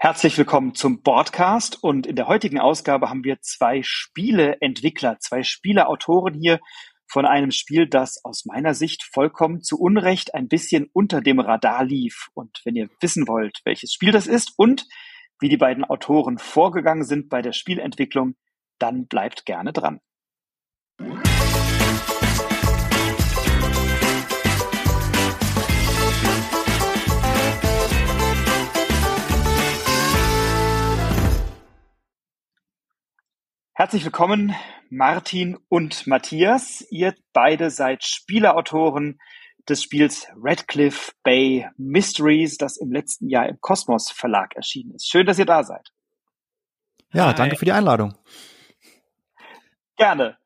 Herzlich willkommen zum Broadcast und in der heutigen Ausgabe haben wir zwei Spieleentwickler, zwei Spieleautoren hier von einem Spiel, das aus meiner Sicht vollkommen zu Unrecht ein bisschen unter dem Radar lief. Und wenn ihr wissen wollt, welches Spiel das ist und wie die beiden Autoren vorgegangen sind bei der Spielentwicklung, dann bleibt gerne dran. Herzlich willkommen, Martin und Matthias. Ihr beide seid Spieleautoren des Spiels Radcliffe Bay Mysteries, das im letzten Jahr im Kosmos Verlag erschienen ist. Schön, dass ihr da seid. Ja, Hi. danke für die Einladung. Gerne.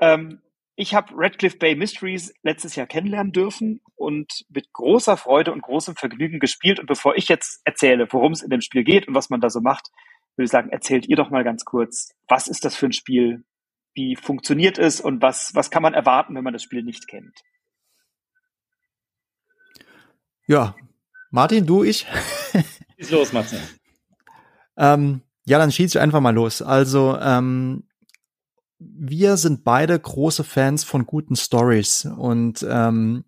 Ähm, ich habe Radcliffe Bay Mysteries letztes Jahr kennenlernen dürfen und mit großer Freude und großem Vergnügen gespielt. Und bevor ich jetzt erzähle, worum es in dem Spiel geht und was man da so macht, würde ich sagen, erzählt ihr doch mal ganz kurz, was ist das für ein Spiel? Wie funktioniert es und was, was kann man erwarten, wenn man das Spiel nicht kennt? Ja, Martin, du, ich. Ist los, Martin. ähm, ja, dann schieße ich einfach mal los. Also, ähm, wir sind beide große Fans von guten Stories und ähm,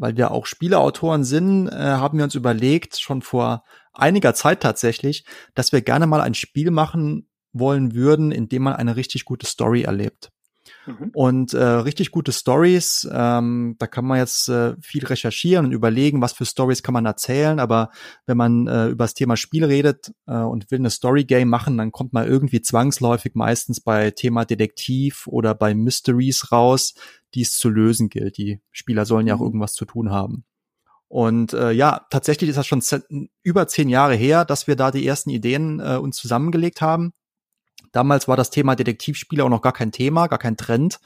weil wir auch Spieleautoren sind, äh, haben wir uns überlegt, schon vor einiger Zeit tatsächlich, dass wir gerne mal ein Spiel machen wollen würden, in dem man eine richtig gute Story erlebt. Mhm. Und äh, richtig gute Stories, ähm, da kann man jetzt äh, viel recherchieren und überlegen, was für Stories kann man erzählen. Aber wenn man äh, über das Thema Spiel redet äh, und will eine Story Game machen, dann kommt man irgendwie zwangsläufig meistens bei Thema Detektiv oder bei Mysteries raus, die es zu lösen gilt. Die Spieler sollen ja auch mhm. irgendwas zu tun haben. Und äh, ja, tatsächlich ist das schon über zehn Jahre her, dass wir da die ersten Ideen äh, uns zusammengelegt haben. Damals war das Thema Detektivspiele auch noch gar kein Thema, gar kein Trend.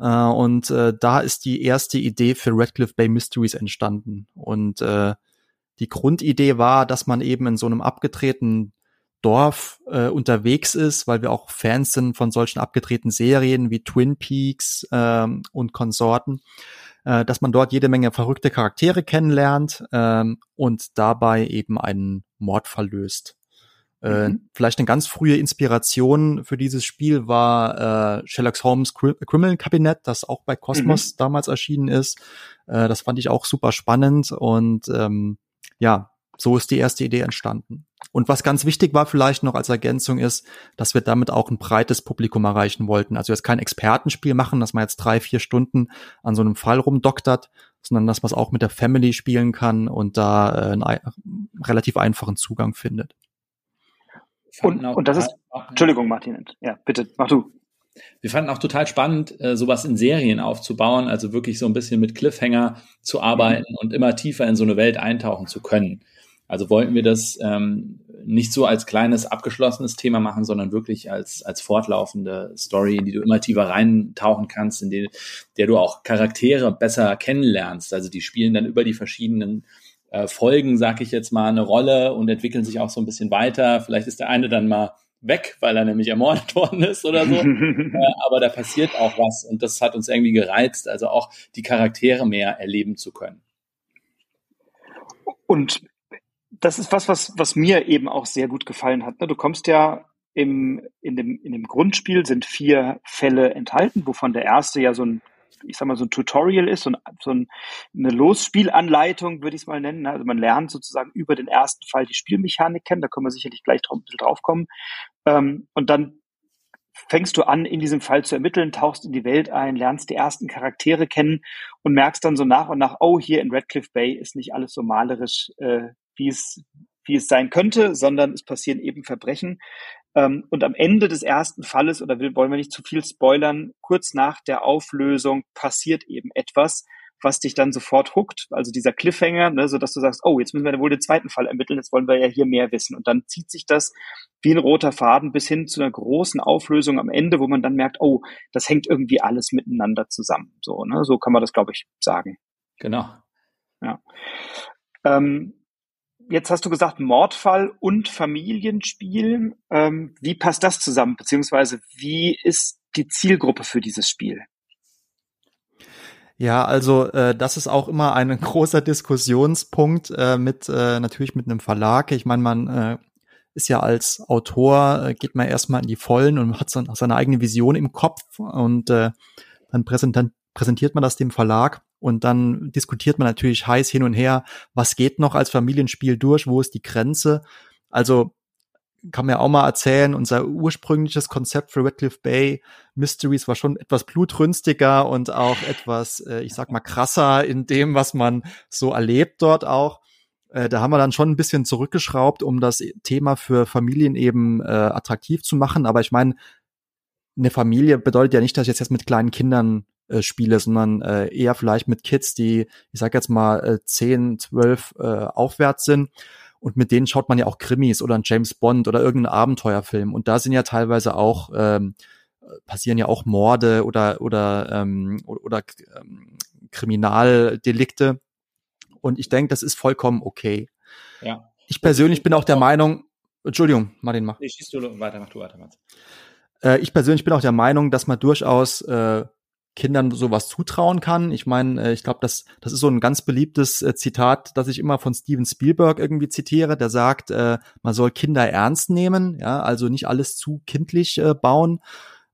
Äh, und äh, da ist die erste Idee für Radcliffe Bay Mysteries entstanden. Und äh, die Grundidee war, dass man eben in so einem abgetretenen Dorf äh, unterwegs ist, weil wir auch Fans sind von solchen abgetretenen Serien wie Twin Peaks ähm, und Konsorten äh, dass man dort jede Menge verrückte Charaktere kennenlernt ähm, und dabei eben einen Mordfall löst. Äh, mhm. Vielleicht eine ganz frühe Inspiration für dieses Spiel war äh, Sherlock Holmes Criminal Cabinet, das auch bei Cosmos mhm. damals erschienen ist. Äh, das fand ich auch super spannend und ähm, ja, so ist die erste Idee entstanden. Und was ganz wichtig war vielleicht noch als Ergänzung ist, dass wir damit auch ein breites Publikum erreichen wollten. Also jetzt kein Expertenspiel machen, dass man jetzt drei, vier Stunden an so einem Fall rumdoktert, sondern dass man es auch mit der Family spielen kann und da äh, einen relativ einfachen Zugang findet. Und, und das ist, Entschuldigung, Martin, ja, bitte, mach du. Wir fanden auch total spannend, äh, sowas in Serien aufzubauen, also wirklich so ein bisschen mit Cliffhanger zu arbeiten mhm. und immer tiefer in so eine Welt eintauchen zu können. Also wollten wir das ähm, nicht so als kleines abgeschlossenes Thema machen, sondern wirklich als, als fortlaufende Story, in die du immer tiefer reintauchen kannst, in die, der du auch Charaktere besser kennenlernst. Also die spielen dann über die verschiedenen äh, Folgen, sag ich jetzt mal, eine Rolle und entwickeln sich auch so ein bisschen weiter. Vielleicht ist der eine dann mal weg, weil er nämlich ermordet worden ist oder so. äh, aber da passiert auch was und das hat uns irgendwie gereizt, also auch die Charaktere mehr erleben zu können. Und das ist was, was, was mir eben auch sehr gut gefallen hat. Ne? Du kommst ja im, in, dem, in dem Grundspiel sind vier Fälle enthalten, wovon der erste ja so ein, ich sag mal, so ein Tutorial ist, so, ein, so ein, eine Losspielanleitung, würde ich es mal nennen. Ne? Also man lernt sozusagen über den ersten Fall die Spielmechanik kennen, da können wir sicherlich gleich drauf, ein bisschen drauf kommen. Ähm, und dann fängst du an, in diesem Fall zu ermitteln, tauchst in die Welt ein, lernst die ersten Charaktere kennen und merkst dann so nach und nach, oh, hier in Redcliffe Bay ist nicht alles so malerisch, äh, wie es, wie es sein könnte, sondern es passieren eben Verbrechen. Ähm, und am Ende des ersten Falles, oder will, wollen wir nicht zu viel spoilern, kurz nach der Auflösung passiert eben etwas, was dich dann sofort huckt, also dieser Cliffhanger, ne, so dass du sagst, oh, jetzt müssen wir wohl den zweiten Fall ermitteln, jetzt wollen wir ja hier mehr wissen. Und dann zieht sich das wie ein roter Faden bis hin zu einer großen Auflösung am Ende, wo man dann merkt, oh, das hängt irgendwie alles miteinander zusammen. So, ne, so kann man das, glaube ich, sagen. Genau. Ja. Ähm, Jetzt hast du gesagt Mordfall und Familienspiel. Ähm, wie passt das zusammen? Beziehungsweise wie ist die Zielgruppe für dieses Spiel? Ja, also äh, das ist auch immer ein großer Diskussionspunkt äh, mit äh, natürlich mit einem Verlag. Ich meine, man äh, ist ja als Autor, äh, geht man erstmal in die Vollen und hat so, seine eigene Vision im Kopf und äh, dann präsentiert, präsentiert man das dem Verlag und dann diskutiert man natürlich heiß hin und her, was geht noch als Familienspiel durch, wo ist die Grenze. Also kann man ja auch mal erzählen, unser ursprüngliches Konzept für Redcliffe Bay Mysteries war schon etwas blutrünstiger und auch etwas, äh, ich sag mal, krasser in dem, was man so erlebt dort auch. Äh, da haben wir dann schon ein bisschen zurückgeschraubt, um das Thema für Familien eben äh, attraktiv zu machen. Aber ich meine, eine Familie bedeutet ja nicht, dass ich jetzt, jetzt mit kleinen Kindern äh, spiele, sondern äh, eher vielleicht mit Kids, die, ich sag jetzt mal, äh, 10, 12 äh, aufwärts sind. Und mit denen schaut man ja auch Krimis oder ein James Bond oder irgendeinen Abenteuerfilm. Und da sind ja teilweise auch, ähm, passieren ja auch Morde oder, oder, ähm, oder, oder ähm, Kriminaldelikte. Und ich denke, das ist vollkommen okay. Ja. Ich persönlich bin auch der Meinung, Entschuldigung, Martin, mach. Nee, schießt du weiter, mach du weiter, Mats. Äh, ich persönlich bin auch der Meinung, dass man durchaus äh, Kindern sowas zutrauen kann. Ich meine, äh, ich glaube, das, das ist so ein ganz beliebtes äh, Zitat, das ich immer von Steven Spielberg irgendwie zitiere, der sagt, äh, man soll Kinder ernst nehmen, ja, also nicht alles zu kindlich bauen.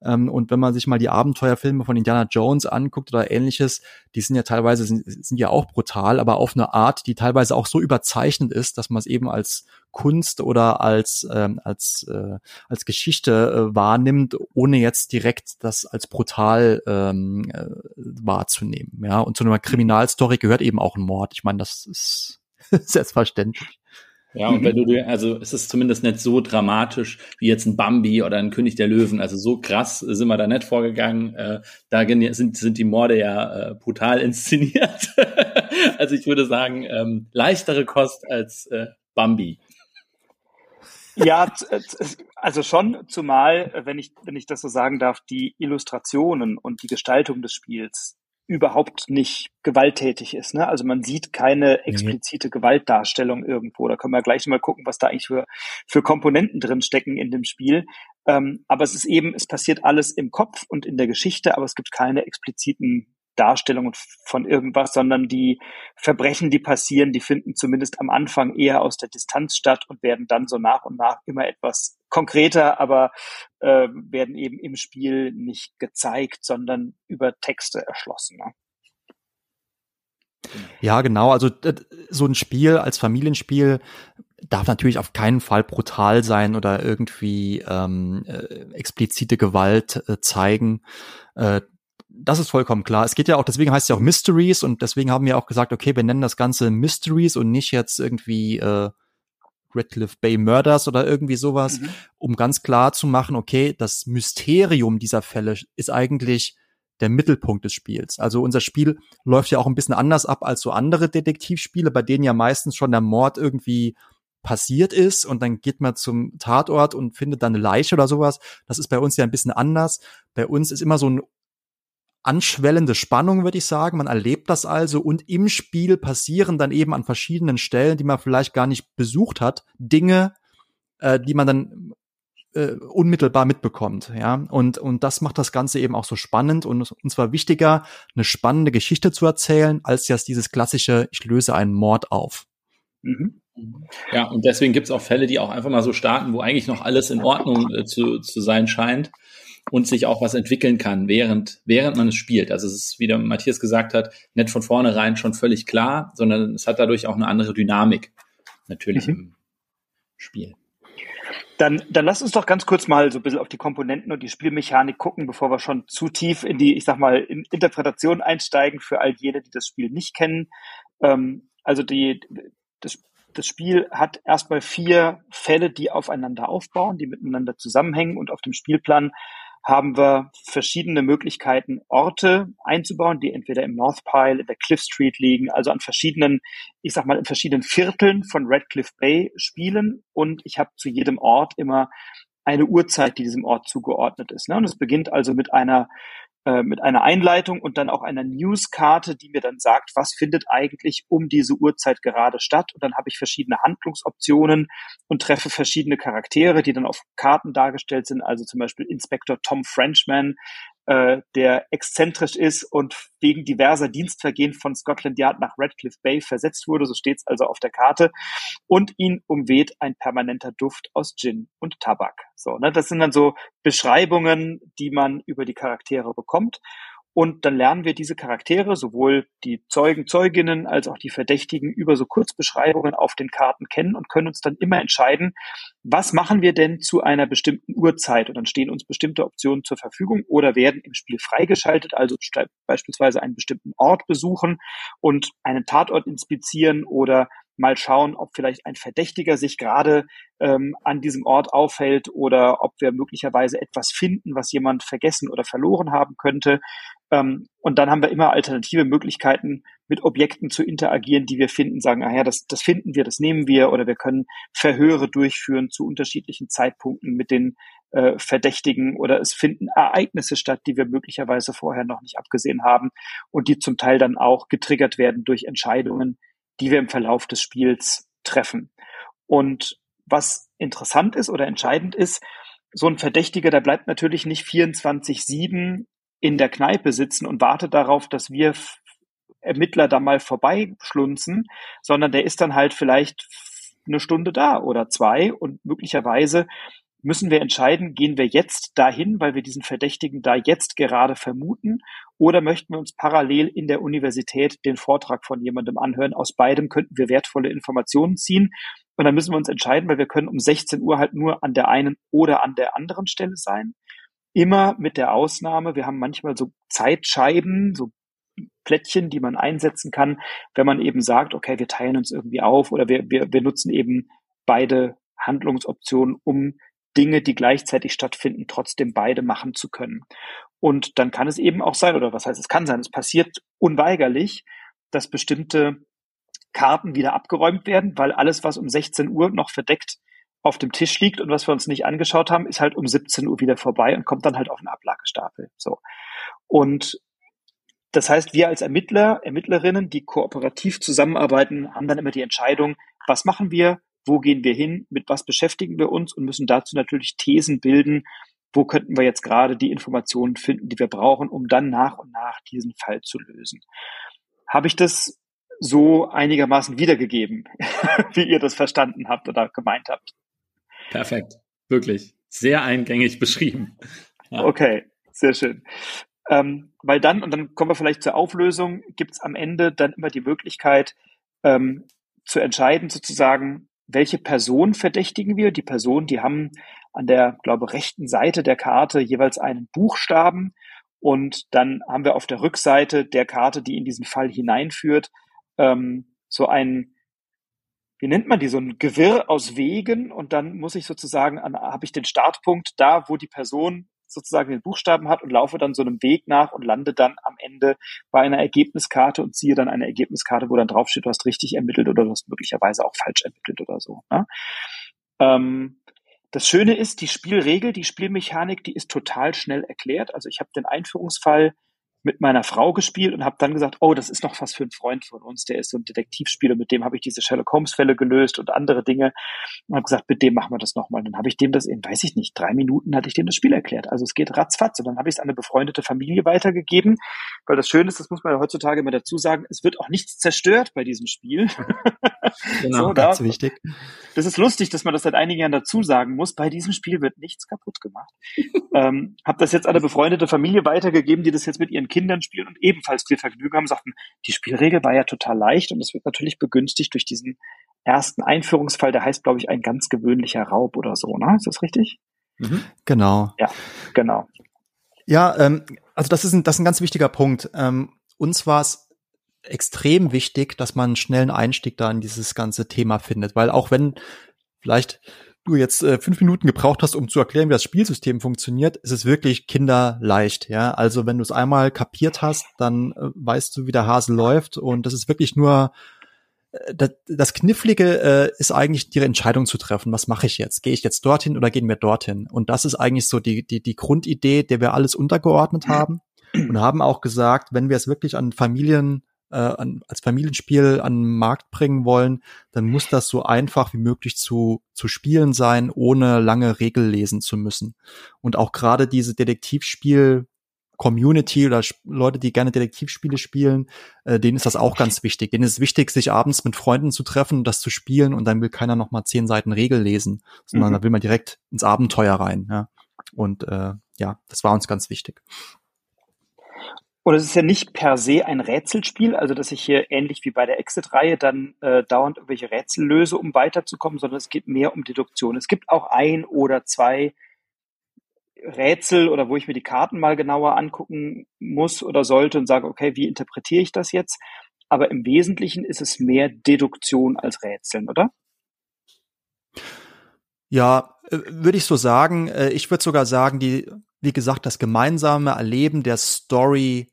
Ähm, und wenn man sich mal die Abenteuerfilme von Indiana Jones anguckt oder ähnliches, die sind ja teilweise, sind, sind ja auch brutal, aber auf eine Art, die teilweise auch so überzeichnet ist, dass man es eben als Kunst oder als, ähm, als, äh, als Geschichte äh, wahrnimmt, ohne jetzt direkt das als brutal ähm, äh, wahrzunehmen. Ja, und zu einer Kriminalstory gehört eben auch ein Mord. Ich meine, das ist selbstverständlich. Ja, und wenn du dir, also es ist zumindest nicht so dramatisch wie jetzt ein Bambi oder ein König der Löwen. Also so krass sind wir da nicht vorgegangen. Äh, da sind, sind die Morde ja äh, brutal inszeniert. also ich würde sagen, ähm, leichtere Kost als äh, Bambi. Ja, also schon, zumal, wenn ich, wenn ich das so sagen darf, die Illustrationen und die Gestaltung des Spiels überhaupt nicht gewalttätig ist. Ne? Also man sieht keine explizite Gewaltdarstellung irgendwo. Da können wir gleich mal gucken, was da eigentlich für, für Komponenten drin stecken in dem Spiel. Ähm, aber es ist eben, es passiert alles im Kopf und in der Geschichte, aber es gibt keine expliziten Darstellungen von irgendwas, sondern die Verbrechen, die passieren, die finden zumindest am Anfang eher aus der Distanz statt und werden dann so nach und nach immer etwas konkreter, aber äh, werden eben im Spiel nicht gezeigt, sondern über Texte erschlossen. Ne? Ja, genau. Also so ein Spiel als Familienspiel darf natürlich auf keinen Fall brutal sein oder irgendwie ähm, äh, explizite Gewalt äh, zeigen. Äh, das ist vollkommen klar. Es geht ja auch, deswegen heißt es ja auch Mysteries und deswegen haben wir auch gesagt, okay, wir nennen das Ganze Mysteries und nicht jetzt irgendwie äh, Redcliffe Bay Murders oder irgendwie sowas, mhm. um ganz klar zu machen, okay, das Mysterium dieser Fälle ist eigentlich der Mittelpunkt des Spiels. Also unser Spiel läuft ja auch ein bisschen anders ab als so andere Detektivspiele, bei denen ja meistens schon der Mord irgendwie passiert ist und dann geht man zum Tatort und findet dann eine Leiche oder sowas. Das ist bei uns ja ein bisschen anders. Bei uns ist immer so ein anschwellende Spannung, würde ich sagen. Man erlebt das also und im Spiel passieren dann eben an verschiedenen Stellen, die man vielleicht gar nicht besucht hat, Dinge, äh, die man dann äh, unmittelbar mitbekommt, ja. Und, und das macht das Ganze eben auch so spannend und uns war wichtiger, eine spannende Geschichte zu erzählen, als jetzt dieses klassische, ich löse einen Mord auf. Mhm. Ja, und deswegen gibt es auch Fälle, die auch einfach mal so starten, wo eigentlich noch alles in Ordnung äh, zu, zu sein scheint und sich auch was entwickeln kann, während, während man es spielt. Also es ist, wie der Matthias gesagt hat, nicht von vornherein schon völlig klar, sondern es hat dadurch auch eine andere Dynamik natürlich mhm. im Spiel. Dann, dann lass uns doch ganz kurz mal so ein bisschen auf die Komponenten und die Spielmechanik gucken, bevor wir schon zu tief in die, ich sag mal, in Interpretation einsteigen für all jene, die das Spiel nicht kennen. Ähm, also die, das, das Spiel hat erstmal vier Fälle, die aufeinander aufbauen, die miteinander zusammenhängen und auf dem Spielplan haben wir verschiedene Möglichkeiten, Orte einzubauen, die entweder im North Pile, in der Cliff Street liegen, also an verschiedenen, ich sag mal, in verschiedenen Vierteln von Redcliffe Bay spielen. Und ich habe zu jedem Ort immer eine Uhrzeit, die diesem Ort zugeordnet ist. Ne? Und es beginnt also mit einer äh, mit einer Einleitung und dann auch einer Newskarte, die mir dann sagt, was findet eigentlich um diese Uhrzeit gerade statt. Und dann habe ich verschiedene Handlungsoptionen und treffe verschiedene Charaktere, die dann auf Karten dargestellt sind. Also zum Beispiel Inspektor Tom Frenchman, äh, der exzentrisch ist und wegen diverser Dienstvergehen von Scotland Yard nach Radcliffe Bay versetzt wurde, so steht es also auf der Karte, und ihn umweht ein permanenter Duft aus Gin und Tabak. So, ne, das sind dann so Beschreibungen, die man über die Charaktere bekommt. Und dann lernen wir diese Charaktere, sowohl die Zeugen, Zeuginnen als auch die Verdächtigen, über so Kurzbeschreibungen auf den Karten kennen und können uns dann immer entscheiden, was machen wir denn zu einer bestimmten Uhrzeit? Und dann stehen uns bestimmte Optionen zur Verfügung oder werden im Spiel freigeschaltet, also beispielsweise einen bestimmten Ort besuchen und einen Tatort inspizieren oder mal schauen, ob vielleicht ein Verdächtiger sich gerade ähm, an diesem Ort aufhält oder ob wir möglicherweise etwas finden, was jemand vergessen oder verloren haben könnte. Ähm, und dann haben wir immer alternative Möglichkeiten, mit Objekten zu interagieren, die wir finden, sagen, ah ja, das, das finden wir, das nehmen wir, oder wir können Verhöre durchführen zu unterschiedlichen Zeitpunkten mit den äh, Verdächtigen oder es finden Ereignisse statt, die wir möglicherweise vorher noch nicht abgesehen haben und die zum Teil dann auch getriggert werden durch Entscheidungen, die wir im Verlauf des Spiels treffen. Und was interessant ist oder entscheidend ist, so ein Verdächtiger, der bleibt natürlich nicht 24-7 in der Kneipe sitzen und wartet darauf, dass wir Ermittler da mal vorbeischlunzen, sondern der ist dann halt vielleicht eine Stunde da oder zwei und möglicherweise müssen wir entscheiden, gehen wir jetzt dahin, weil wir diesen Verdächtigen da jetzt gerade vermuten, oder möchten wir uns parallel in der Universität den Vortrag von jemandem anhören. Aus beidem könnten wir wertvolle Informationen ziehen. Und dann müssen wir uns entscheiden, weil wir können um 16 Uhr halt nur an der einen oder an der anderen Stelle sein. Immer mit der Ausnahme, wir haben manchmal so Zeitscheiben, so Plättchen, die man einsetzen kann, wenn man eben sagt, okay, wir teilen uns irgendwie auf oder wir, wir, wir nutzen eben beide Handlungsoptionen, um Dinge, die gleichzeitig stattfinden, trotzdem beide machen zu können. Und dann kann es eben auch sein, oder was heißt es kann sein, es passiert unweigerlich, dass bestimmte Karten wieder abgeräumt werden, weil alles, was um 16 Uhr noch verdeckt auf dem Tisch liegt und was wir uns nicht angeschaut haben, ist halt um 17 Uhr wieder vorbei und kommt dann halt auf einen Ablagestapel. So. Und das heißt, wir als Ermittler, Ermittlerinnen, die kooperativ zusammenarbeiten, haben dann immer die Entscheidung, was machen wir, wo gehen wir hin, mit was beschäftigen wir uns und müssen dazu natürlich Thesen bilden, wo könnten wir jetzt gerade die Informationen finden, die wir brauchen, um dann nach und nach diesen Fall zu lösen. Habe ich das so einigermaßen wiedergegeben, wie ihr das verstanden habt oder gemeint habt? Perfekt, wirklich. Sehr eingängig beschrieben. Ja. Okay, sehr schön. Ähm, weil dann, und dann kommen wir vielleicht zur Auflösung, gibt es am Ende dann immer die Möglichkeit ähm, zu entscheiden, sozusagen, welche Person verdächtigen wir? Die Person, die haben an der, glaube rechten Seite der Karte jeweils einen Buchstaben und dann haben wir auf der Rückseite der Karte, die in diesen Fall hineinführt, ähm, so ein wie nennt man die, so ein Gewirr aus Wegen und dann muss ich sozusagen, habe ich den Startpunkt da, wo die Person sozusagen den Buchstaben hat und laufe dann so einem Weg nach und lande dann am Ende bei einer Ergebniskarte und ziehe dann eine Ergebniskarte, wo dann draufsteht, du hast richtig ermittelt oder du hast möglicherweise auch falsch ermittelt oder so. Ne? Ähm, das Schöne ist, die Spielregel, die Spielmechanik, die ist total schnell erklärt. Also ich habe den Einführungsfall mit meiner Frau gespielt und habe dann gesagt, oh, das ist noch was für ein Freund von uns, der ist so ein Detektivspieler, mit dem habe ich diese Sherlock Holmes Fälle gelöst und andere Dinge und habe gesagt, mit dem machen wir das nochmal. Dann habe ich dem das in, weiß ich nicht, drei Minuten hatte ich dem das Spiel erklärt. Also es geht ratzfatz und dann habe ich es an eine befreundete Familie weitergegeben, weil das Schöne ist, das muss man ja heutzutage immer dazu sagen, es wird auch nichts zerstört bei diesem Spiel. genau, so, ganz da, wichtig. Das ist lustig, dass man das seit einigen Jahren dazu sagen muss. Bei diesem Spiel wird nichts kaputt gemacht. ähm, habe das jetzt an eine befreundete Familie weitergegeben, die das jetzt mit ihren Kindern spielen und ebenfalls viel Vergnügen haben, sagten, die Spielregel war ja total leicht und es wird natürlich begünstigt durch diesen ersten Einführungsfall, der heißt, glaube ich, ein ganz gewöhnlicher Raub oder so, ne? Ist das richtig? Mhm. Genau. Ja, genau. Ja, ähm, also das ist ein, das ist ein ganz wichtiger Punkt. Ähm, uns war es extrem wichtig, dass man einen schnellen Einstieg da in dieses ganze Thema findet, weil auch wenn vielleicht du jetzt äh, fünf Minuten gebraucht hast, um zu erklären, wie das Spielsystem funktioniert, ist es wirklich kinderleicht. Ja, also wenn du es einmal kapiert hast, dann äh, weißt du, wie der Hase läuft und das ist wirklich nur äh, das, das Knifflige äh, ist eigentlich die Entscheidung zu treffen. Was mache ich jetzt? Gehe ich jetzt dorthin oder gehen wir dorthin? Und das ist eigentlich so die die die Grundidee, der wir alles untergeordnet haben und haben auch gesagt, wenn wir es wirklich an Familien äh, an, als Familienspiel an den Markt bringen wollen, dann muss das so einfach wie möglich zu, zu spielen sein, ohne lange Regel lesen zu müssen. Und auch gerade diese Detektivspiel Community oder Leute, die gerne Detektivspiele spielen, äh, denen ist das auch ganz wichtig. Denen ist wichtig, sich abends mit Freunden zu treffen, das zu spielen und dann will keiner noch mal zehn Seiten Regel lesen, sondern mhm. da will man direkt ins Abenteuer rein. Ja. Und äh, ja, das war uns ganz wichtig. Und es ist ja nicht per se ein Rätselspiel, also dass ich hier ähnlich wie bei der Exit-Reihe dann äh, dauernd irgendwelche Rätsel löse, um weiterzukommen, sondern es geht mehr um Deduktion. Es gibt auch ein oder zwei Rätsel oder wo ich mir die Karten mal genauer angucken muss oder sollte und sage, okay, wie interpretiere ich das jetzt? Aber im Wesentlichen ist es mehr Deduktion als Rätseln, oder? Ja, äh, würde ich so sagen. Äh, ich würde sogar sagen, die, wie gesagt, das gemeinsame Erleben der Story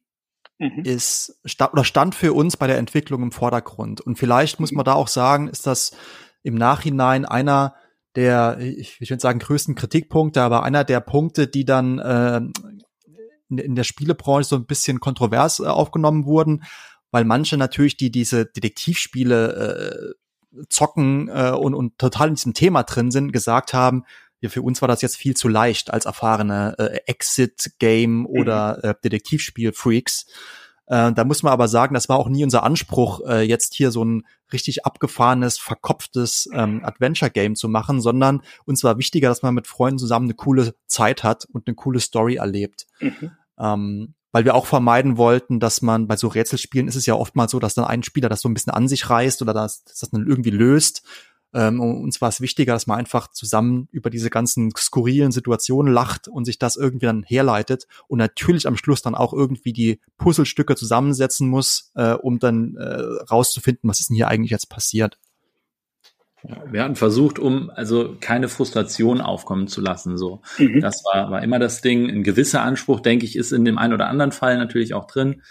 mhm. ist oder stand für uns bei der Entwicklung im Vordergrund. Und vielleicht muss man da auch sagen, ist das im Nachhinein einer der, ich, ich würde sagen, größten Kritikpunkte, aber einer der Punkte, die dann äh, in, in der Spielebranche so ein bisschen kontrovers äh, aufgenommen wurden, weil manche natürlich, die diese Detektivspiele äh, zocken äh, und, und total in diesem Thema drin sind, gesagt haben, ja, für uns war das jetzt viel zu leicht als erfahrene äh, Exit-Game oder mhm. äh, Detektivspiel-Freaks. Äh, da muss man aber sagen, das war auch nie unser Anspruch, äh, jetzt hier so ein richtig abgefahrenes, verkopftes ähm, Adventure-Game zu machen, sondern uns war wichtiger, dass man mit Freunden zusammen eine coole Zeit hat und eine coole Story erlebt. Mhm. Ähm, weil wir auch vermeiden wollten, dass man bei so Rätselspielen ist es ja oftmals so, dass dann ein Spieler das so ein bisschen an sich reißt oder dass, dass das dann irgendwie löst ähm, uns war es wichtiger, dass man einfach zusammen über diese ganzen skurrilen Situationen lacht und sich das irgendwie dann herleitet und natürlich am Schluss dann auch irgendwie die Puzzlestücke zusammensetzen muss, äh, um dann äh, rauszufinden, was ist denn hier eigentlich jetzt passiert. wir hatten versucht, um also keine Frustration aufkommen zu lassen. So, mhm. das war, war immer das Ding. Ein gewisser Anspruch, denke ich, ist in dem einen oder anderen Fall natürlich auch drin.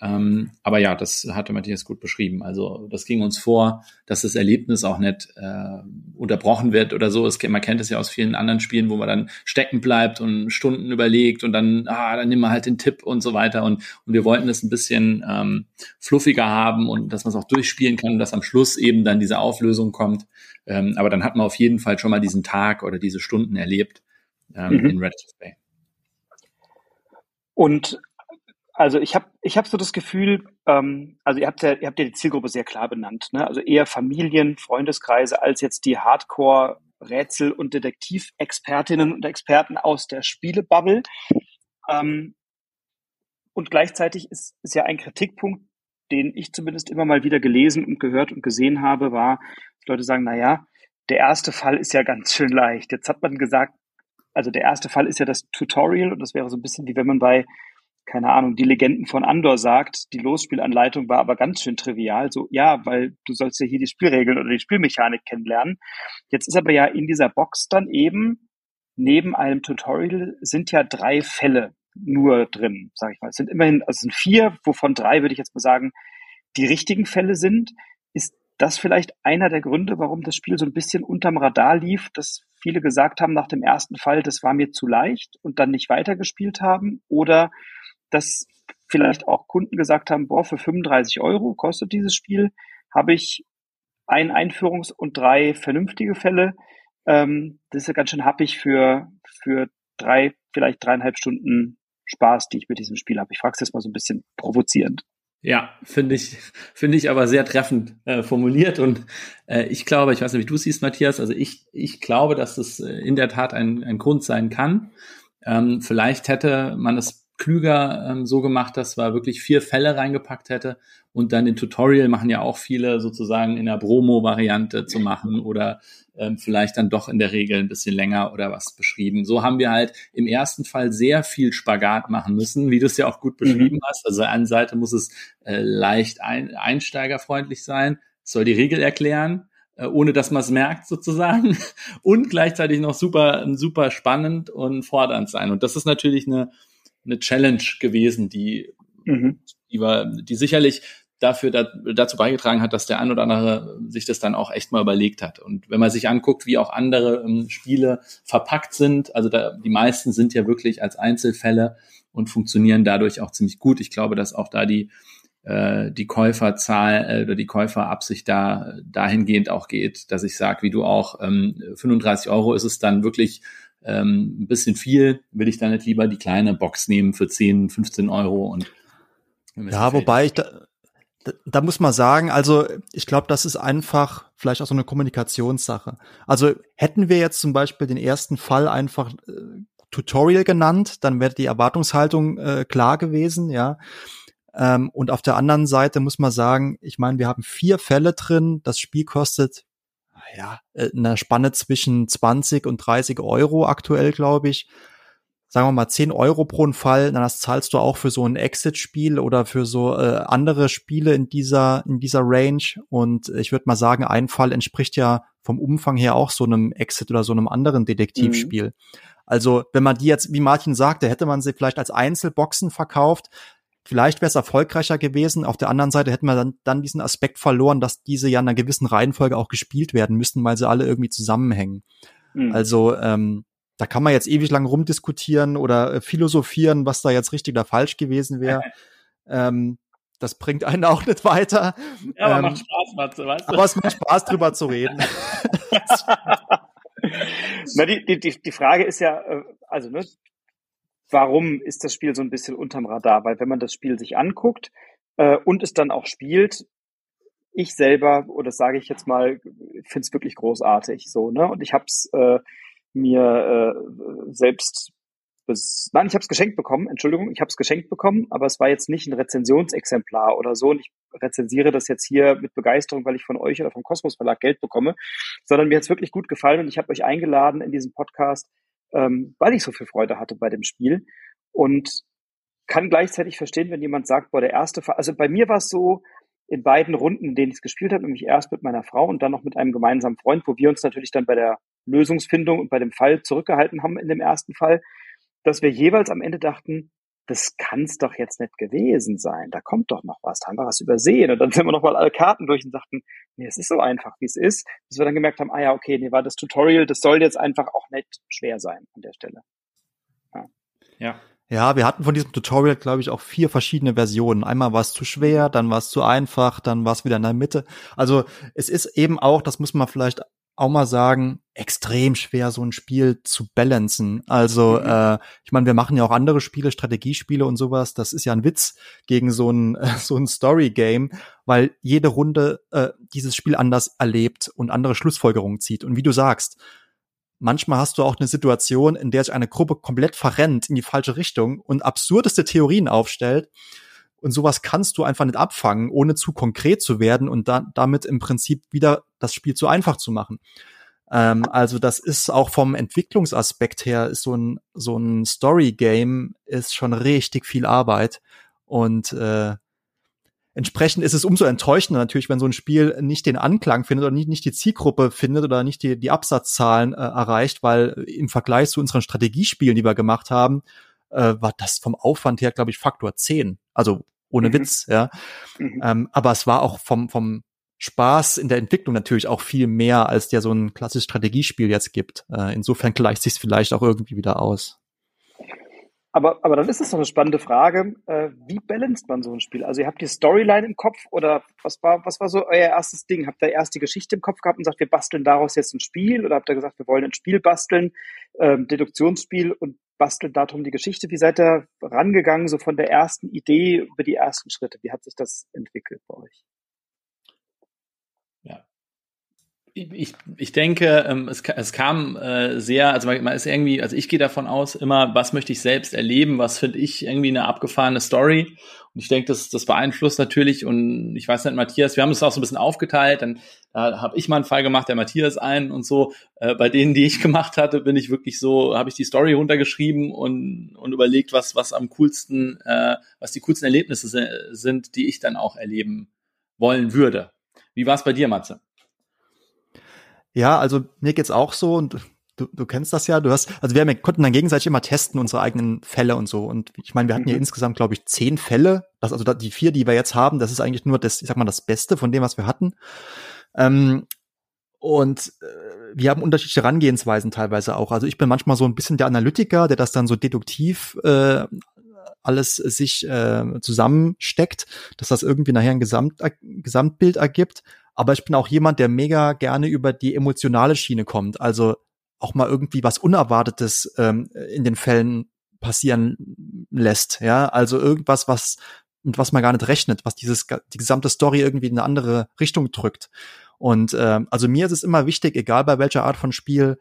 Ähm, aber ja, das hatte Matthias gut beschrieben. Also das ging uns vor, dass das Erlebnis auch nicht äh, unterbrochen wird oder so. Es, man kennt es ja aus vielen anderen Spielen, wo man dann stecken bleibt und Stunden überlegt und dann, ah, dann nimm mal halt den Tipp und so weiter. Und, und wir wollten es ein bisschen ähm, fluffiger haben und dass man es auch durchspielen kann und dass am Schluss eben dann diese Auflösung kommt. Ähm, aber dann hat man auf jeden Fall schon mal diesen Tag oder diese Stunden erlebt ähm, mhm. in Red Bay. Und also ich habe ich hab so das Gefühl, ähm, also ihr habt ja, ihr habt ja die Zielgruppe sehr klar benannt, ne? Also eher Familien, Freundeskreise als jetzt die Hardcore Rätsel- und Detektivexpertinnen und Experten aus der Spielebubble. Ähm, und gleichzeitig ist, ist ja ein Kritikpunkt, den ich zumindest immer mal wieder gelesen und gehört und gesehen habe, war, dass Leute sagen, na ja, der erste Fall ist ja ganz schön leicht. Jetzt hat man gesagt, also der erste Fall ist ja das Tutorial und das wäre so ein bisschen wie wenn man bei keine Ahnung, die Legenden von Andor sagt, die Losspielanleitung war aber ganz schön trivial. So, ja, weil du sollst ja hier die Spielregeln oder die Spielmechanik kennenlernen. Jetzt ist aber ja in dieser Box dann eben neben einem Tutorial sind ja drei Fälle nur drin, sag ich mal. Es sind immerhin, also es sind vier, wovon drei, würde ich jetzt mal sagen, die richtigen Fälle sind. Ist das vielleicht einer der Gründe, warum das Spiel so ein bisschen unterm Radar lief, dass viele gesagt haben nach dem ersten Fall, das war mir zu leicht und dann nicht weitergespielt haben? Oder dass vielleicht auch Kunden gesagt haben, boah, für 35 Euro kostet dieses Spiel, habe ich ein Einführungs- und drei vernünftige Fälle. Ähm, das ist ja ganz schön happig für, für drei, vielleicht dreieinhalb Stunden Spaß, die ich mit diesem Spiel habe. Ich frage es jetzt mal so ein bisschen provozierend. Ja, finde ich, finde ich aber sehr treffend äh, formuliert und äh, ich glaube, ich weiß nicht, wie du siehst, Matthias, also ich, ich glaube, dass das äh, in der Tat ein, ein Grund sein kann. Ähm, vielleicht hätte man es klüger ähm, so gemacht, dass wir wirklich vier Fälle reingepackt hätte und dann den Tutorial machen ja auch viele sozusagen in der Bromo-Variante zu machen oder ähm, vielleicht dann doch in der Regel ein bisschen länger oder was beschrieben. So haben wir halt im ersten Fall sehr viel Spagat machen müssen, wie du es ja auch gut beschrieben mhm. hast. Also an Seite muss es äh, leicht ein, einsteigerfreundlich sein, soll die Regel erklären, äh, ohne dass man es merkt sozusagen und gleichzeitig noch super super spannend und fordernd sein. Und das ist natürlich eine eine Challenge gewesen, die, mhm. die, war, die sicherlich dafür da, dazu beigetragen hat, dass der ein oder andere sich das dann auch echt mal überlegt hat. Und wenn man sich anguckt, wie auch andere ähm, Spiele verpackt sind, also da, die meisten sind ja wirklich als Einzelfälle und funktionieren dadurch auch ziemlich gut. Ich glaube, dass auch da die äh, die Käuferzahl äh, oder die Käuferabsicht da dahingehend auch geht, dass ich sage, wie du auch, ähm, 35 Euro ist es dann wirklich ähm, ein bisschen viel, will ich dann nicht lieber die kleine Box nehmen für 10, 15 Euro und ja, wobei ich da, da, da muss man sagen, also ich glaube, das ist einfach vielleicht auch so eine Kommunikationssache. Also hätten wir jetzt zum Beispiel den ersten Fall einfach äh, Tutorial genannt, dann wäre die Erwartungshaltung äh, klar gewesen, ja. Ähm, und auf der anderen Seite muss man sagen, ich meine, wir haben vier Fälle drin. Das Spiel kostet ja äh, eine Spanne zwischen 20 und 30 Euro aktuell, glaube ich sagen wir mal 10 Euro pro Fall, dann das zahlst du auch für so ein Exit-Spiel oder für so äh, andere Spiele in dieser in dieser Range. Und ich würde mal sagen, ein Fall entspricht ja vom Umfang her auch so einem Exit oder so einem anderen Detektivspiel. Mhm. Also wenn man die jetzt, wie Martin sagte, hätte man sie vielleicht als Einzelboxen verkauft, vielleicht wäre es erfolgreicher gewesen. Auf der anderen Seite hätten wir dann, dann diesen Aspekt verloren, dass diese ja in einer gewissen Reihenfolge auch gespielt werden müssten, weil sie alle irgendwie zusammenhängen. Mhm. Also ähm, da kann man jetzt ewig lang rumdiskutieren oder äh, philosophieren, was da jetzt richtig oder falsch gewesen wäre. ähm, das bringt einen auch nicht weiter. Ja, aber ähm, macht Spaß, Matze, weißt du? Aber es macht Spaß, drüber zu reden. Na, die, die, die Frage ist ja, äh, also, ne, warum ist das Spiel so ein bisschen unterm Radar? Weil wenn man das Spiel sich anguckt äh, und es dann auch spielt, ich selber, oder sage ich jetzt mal, finde es wirklich großartig so, ne? Und ich habe es äh, mir äh, selbst nein, ich habe es geschenkt bekommen, Entschuldigung, ich habe es geschenkt bekommen, aber es war jetzt nicht ein Rezensionsexemplar oder so und ich rezensiere das jetzt hier mit Begeisterung, weil ich von euch oder vom Kosmos Verlag Geld bekomme, sondern mir hat es wirklich gut gefallen und ich habe euch eingeladen in diesem Podcast, ähm, weil ich so viel Freude hatte bei dem Spiel. Und kann gleichzeitig verstehen, wenn jemand sagt, boah, der erste Fall, also bei mir war es so, in beiden Runden, in denen ich es gespielt habe, nämlich erst mit meiner Frau und dann noch mit einem gemeinsamen Freund, wo wir uns natürlich dann bei der Lösungsfindung und bei dem Fall zurückgehalten haben in dem ersten Fall, dass wir jeweils am Ende dachten, das kann es doch jetzt nicht gewesen sein. Da kommt doch noch was. Da haben wir was übersehen. Und dann sind wir noch mal alle Karten durch und sagten, nee, es ist so einfach, wie es ist. Bis wir dann gemerkt haben, ah ja, okay, nee, war das Tutorial, das soll jetzt einfach auch nicht schwer sein an der Stelle. Ja. ja. Ja, wir hatten von diesem Tutorial, glaube ich, auch vier verschiedene Versionen. Einmal war es zu schwer, dann war es zu einfach, dann war es wieder in der Mitte. Also es ist eben auch, das muss man vielleicht auch mal sagen, extrem schwer, so ein Spiel zu balancen. Also, mhm. äh, ich meine, wir machen ja auch andere Spiele, Strategiespiele und sowas. Das ist ja ein Witz gegen so ein, so ein Story-Game, weil jede Runde äh, dieses Spiel anders erlebt und andere Schlussfolgerungen zieht. Und wie du sagst, manchmal hast du auch eine Situation, in der sich eine Gruppe komplett verrennt in die falsche Richtung und absurdeste Theorien aufstellt. Und sowas kannst du einfach nicht abfangen, ohne zu konkret zu werden und da, damit im Prinzip wieder das Spiel zu einfach zu machen. Ähm, also das ist auch vom Entwicklungsaspekt her, ist so ein, so ein Story-Game ist schon richtig viel Arbeit. Und äh, entsprechend ist es umso enttäuschender natürlich, wenn so ein Spiel nicht den Anklang findet oder nicht, nicht die Zielgruppe findet oder nicht die, die Absatzzahlen äh, erreicht, weil im Vergleich zu unseren Strategiespielen, die wir gemacht haben, äh, war das vom Aufwand her, glaube ich, Faktor 10. Also ohne mhm. Witz, ja. Mhm. Ähm, aber es war auch vom, vom Spaß in der Entwicklung natürlich auch viel mehr, als der so ein klassisches Strategiespiel jetzt gibt. Äh, insofern gleicht sich vielleicht auch irgendwie wieder aus. Aber, aber dann ist es noch eine spannende Frage, äh, wie balanced man so ein Spiel? Also ihr habt die Storyline im Kopf oder was war, was war so euer erstes Ding? Habt ihr erst die Geschichte im Kopf gehabt und sagt, wir basteln daraus jetzt ein Spiel? Oder habt ihr gesagt, wir wollen ein Spiel basteln, ähm, Deduktionsspiel und basteln darum die Geschichte? Wie seid ihr rangegangen, so von der ersten Idee über die ersten Schritte? Wie hat sich das entwickelt bei euch? Ich, ich denke, ähm, es, es kam äh, sehr, also man ist irgendwie, also ich gehe davon aus, immer, was möchte ich selbst erleben, was finde ich irgendwie eine abgefahrene Story. Und ich denke, das, das beeinflusst natürlich, und ich weiß nicht, Matthias, wir haben es auch so ein bisschen aufgeteilt, dann da habe ich mal einen Fall gemacht, der Matthias einen und so. Äh, bei denen, die ich gemacht hatte, bin ich wirklich so, habe ich die Story runtergeschrieben und, und überlegt, was, was am coolsten, äh, was die coolsten Erlebnisse sind, die ich dann auch erleben wollen würde. Wie war es bei dir, Matze? Ja, also mir geht's auch so und du, du kennst das ja. Du hast, also wir, haben, konnten dann gegenseitig immer testen unsere eigenen Fälle und so. Und ich meine, wir hatten mhm. ja insgesamt, glaube ich, zehn Fälle. Das, also die vier, die wir jetzt haben, das ist eigentlich nur das, ich sag mal, das Beste von dem, was wir hatten. Ähm, und äh, wir haben unterschiedliche Herangehensweisen teilweise auch. Also ich bin manchmal so ein bisschen der Analytiker, der das dann so deduktiv äh, alles sich äh, zusammensteckt, dass das irgendwie nachher ein Gesamt, Gesamtbild ergibt. Aber ich bin auch jemand, der mega gerne über die emotionale Schiene kommt. Also auch mal irgendwie was Unerwartetes ähm, in den Fällen passieren lässt. Ja, also irgendwas, was mit was man gar nicht rechnet, was dieses die gesamte Story irgendwie in eine andere Richtung drückt. Und ähm, also mir ist es immer wichtig, egal bei welcher Art von Spiel,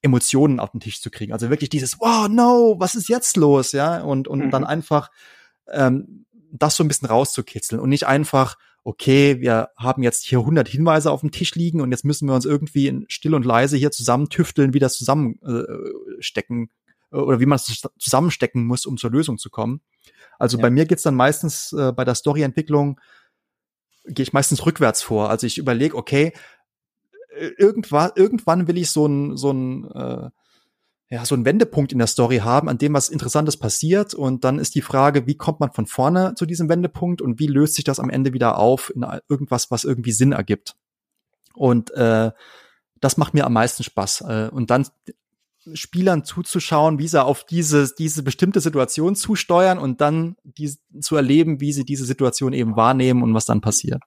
Emotionen auf den Tisch zu kriegen. Also wirklich dieses, wow, no, was ist jetzt los, ja? Und und mhm. dann einfach ähm, das so ein bisschen rauszukitzeln und nicht einfach, okay, wir haben jetzt hier 100 Hinweise auf dem Tisch liegen und jetzt müssen wir uns irgendwie in still und leise hier zusammen tüfteln, wie das zusammenstecken äh, oder wie man es zusammenstecken muss, um zur Lösung zu kommen. Also ja. bei mir geht's dann meistens äh, bei der Storyentwicklung gehe ich meistens rückwärts vor. Also ich überlege, okay, äh, irgendwann, irgendwann will ich so ein so ein äh, ja, so einen Wendepunkt in der Story haben, an dem was Interessantes passiert. Und dann ist die Frage, wie kommt man von vorne zu diesem Wendepunkt und wie löst sich das am Ende wieder auf in irgendwas, was irgendwie Sinn ergibt. Und äh, das macht mir am meisten Spaß. Äh, und dann Spielern zuzuschauen, wie sie auf diese, diese bestimmte Situation zusteuern und dann die, zu erleben, wie sie diese Situation eben wahrnehmen und was dann passiert.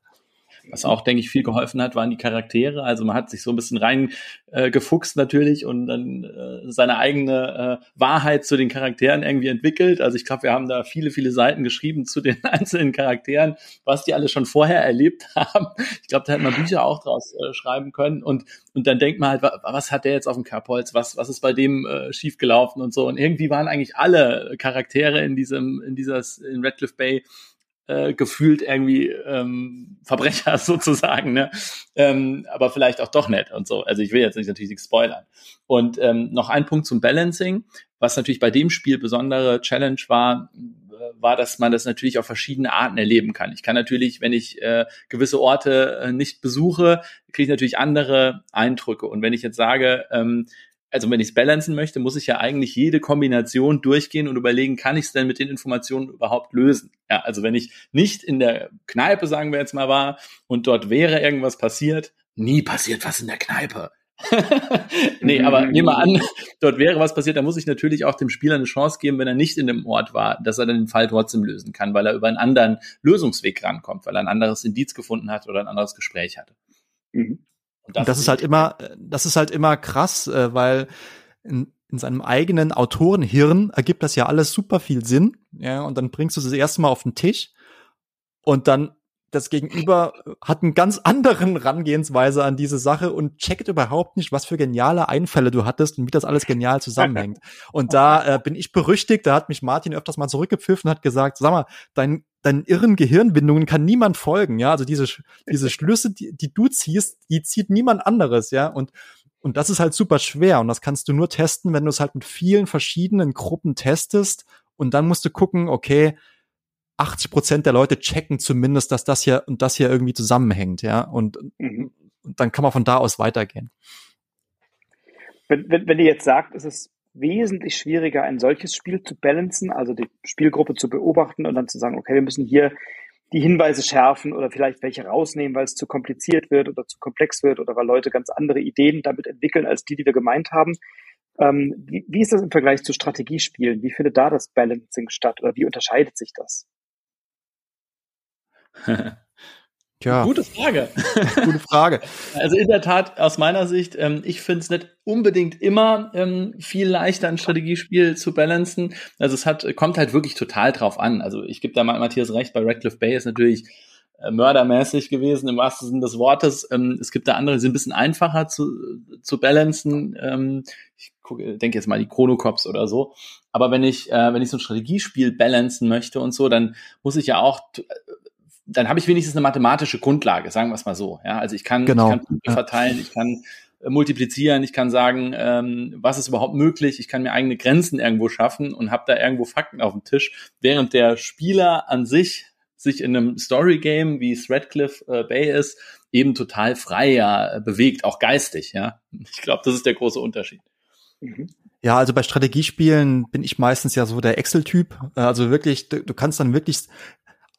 Was auch, denke ich, viel geholfen hat, waren die Charaktere. Also man hat sich so ein bisschen rein äh, natürlich und dann äh, seine eigene äh, Wahrheit zu den Charakteren irgendwie entwickelt. Also ich glaube, wir haben da viele, viele Seiten geschrieben zu den einzelnen Charakteren, was die alle schon vorher erlebt haben. Ich glaube, da hätte man Bücher auch draus äh, schreiben können. Und, und dann denkt man halt, was hat der jetzt auf dem Kerbholz? Was, was ist bei dem äh, schiefgelaufen und so? Und irgendwie waren eigentlich alle Charaktere in diesem, in dieser, in Redcliffe Bay äh, gefühlt irgendwie ähm, Verbrecher sozusagen, ne? Ähm, aber vielleicht auch doch nett und so. Also ich will jetzt nicht natürlich nichts spoilern. Und ähm, noch ein Punkt zum Balancing, was natürlich bei dem Spiel besondere Challenge war, äh, war, dass man das natürlich auf verschiedene Arten erleben kann. Ich kann natürlich, wenn ich äh, gewisse Orte äh, nicht besuche, kriege ich natürlich andere Eindrücke. Und wenn ich jetzt sage, ähm, also wenn ich es balancen möchte, muss ich ja eigentlich jede Kombination durchgehen und überlegen, kann ich es denn mit den Informationen überhaupt lösen? Ja, also wenn ich nicht in der Kneipe, sagen wir jetzt mal, war und dort wäre irgendwas passiert, nie passiert was in der Kneipe. nee, aber nehmen wir an, dort wäre was passiert, dann muss ich natürlich auch dem Spieler eine Chance geben, wenn er nicht in dem Ort war, dass er dann den Fall trotzdem lösen kann, weil er über einen anderen Lösungsweg rankommt, weil er ein anderes Indiz gefunden hat oder ein anderes Gespräch hatte. Mhm. Und das, das ist halt immer, das ist halt immer krass, äh, weil in, in seinem eigenen Autorenhirn ergibt das ja alles super viel Sinn. Ja, und dann bringst du das erste Mal auf den Tisch und dann das Gegenüber hat einen ganz anderen Rangehensweise an diese Sache und checkt überhaupt nicht, was für geniale Einfälle du hattest und wie das alles genial zusammenhängt. Und da äh, bin ich berüchtigt, da hat mich Martin öfters mal zurückgepfiffen und hat gesagt, sag mal, dein deinen irren Gehirnbindungen kann niemand folgen, ja. Also diese, diese Schlüsse, die, die du ziehst, die zieht niemand anderes, ja. Und, und das ist halt super schwer. Und das kannst du nur testen, wenn du es halt mit vielen verschiedenen Gruppen testest. Und dann musst du gucken, okay, 80 Prozent der Leute checken zumindest, dass das hier und das hier irgendwie zusammenhängt, ja. Und, mhm. und dann kann man von da aus weitergehen. Wenn, wenn, wenn ihr jetzt sagt, es ist wesentlich schwieriger, ein solches Spiel zu balancen, also die Spielgruppe zu beobachten und dann zu sagen, okay, wir müssen hier die Hinweise schärfen oder vielleicht welche rausnehmen, weil es zu kompliziert wird oder zu komplex wird oder weil Leute ganz andere Ideen damit entwickeln, als die, die wir gemeint haben. Ähm, wie, wie ist das im Vergleich zu Strategiespielen? Wie findet da das Balancing statt oder wie unterscheidet sich das? Tja. Gute Frage. Gute Frage. Also in der Tat, aus meiner Sicht, ähm, ich finde es nicht unbedingt immer ähm, viel leichter, ein Strategiespiel zu balancen. Also es hat, kommt halt wirklich total drauf an. Also ich gebe da mal Matthias recht, bei Radcliffe Bay ist natürlich äh, mördermäßig gewesen, im wahrsten Sinne des Wortes. Ähm, es gibt da andere, die sind ein bisschen einfacher zu, zu balancen. Ähm, ich gucke, denke jetzt mal die Chrono Cops oder so. Aber wenn ich, äh, wenn ich so ein Strategiespiel balancen möchte und so, dann muss ich ja auch dann habe ich wenigstens eine mathematische Grundlage, sagen wir es mal so. Ja, also ich kann, genau. ich kann verteilen, ich kann äh, multiplizieren, ich kann sagen, ähm, was ist überhaupt möglich, ich kann mir eigene Grenzen irgendwo schaffen und habe da irgendwo Fakten auf dem Tisch, während der Spieler an sich sich in einem Story-Game, wie es Redcliffe äh, Bay ist, eben total frei ja, äh, bewegt, auch geistig. Ja, Ich glaube, das ist der große Unterschied. Mhm. Ja, also bei Strategiespielen bin ich meistens ja so der Excel-Typ. Äh, also wirklich, du, du kannst dann wirklich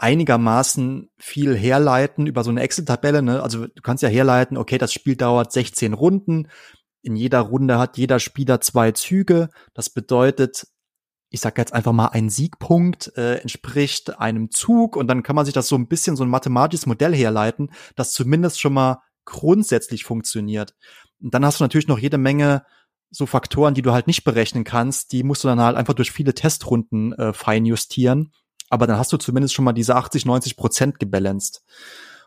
einigermaßen viel herleiten über so eine Excel-Tabelle. Ne? Also du kannst ja herleiten, okay, das Spiel dauert 16 Runden. In jeder Runde hat jeder Spieler zwei Züge. Das bedeutet, ich sag jetzt einfach mal, ein Siegpunkt äh, entspricht einem Zug und dann kann man sich das so ein bisschen so ein mathematisches Modell herleiten, das zumindest schon mal grundsätzlich funktioniert. Und dann hast du natürlich noch jede Menge so Faktoren, die du halt nicht berechnen kannst, die musst du dann halt einfach durch viele Testrunden äh, fein justieren. Aber dann hast du zumindest schon mal diese 80, 90 Prozent gebalanced.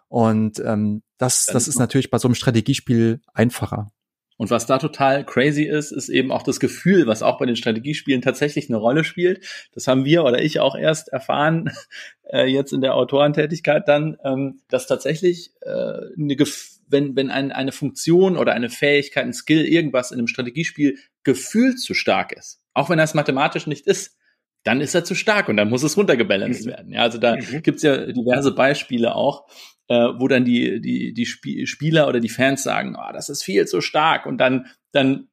Und ähm, das, das ist natürlich bei so einem Strategiespiel einfacher. Und was da total crazy ist, ist eben auch das Gefühl, was auch bei den Strategiespielen tatsächlich eine Rolle spielt. Das haben wir oder ich auch erst erfahren, äh, jetzt in der Autorentätigkeit dann, ähm, dass tatsächlich äh, eine Gef wenn, wenn ein, eine Funktion oder eine Fähigkeit, ein Skill, irgendwas in einem Strategiespiel gefühlt zu stark ist, auch wenn das mathematisch nicht ist, dann ist er zu stark und dann muss es runtergebalanced mhm. werden. Ja, also da mhm. gibt's ja diverse Beispiele auch, äh, wo dann die, die, die Sp Spieler oder die Fans sagen, oh, das ist viel zu stark und dann, dann,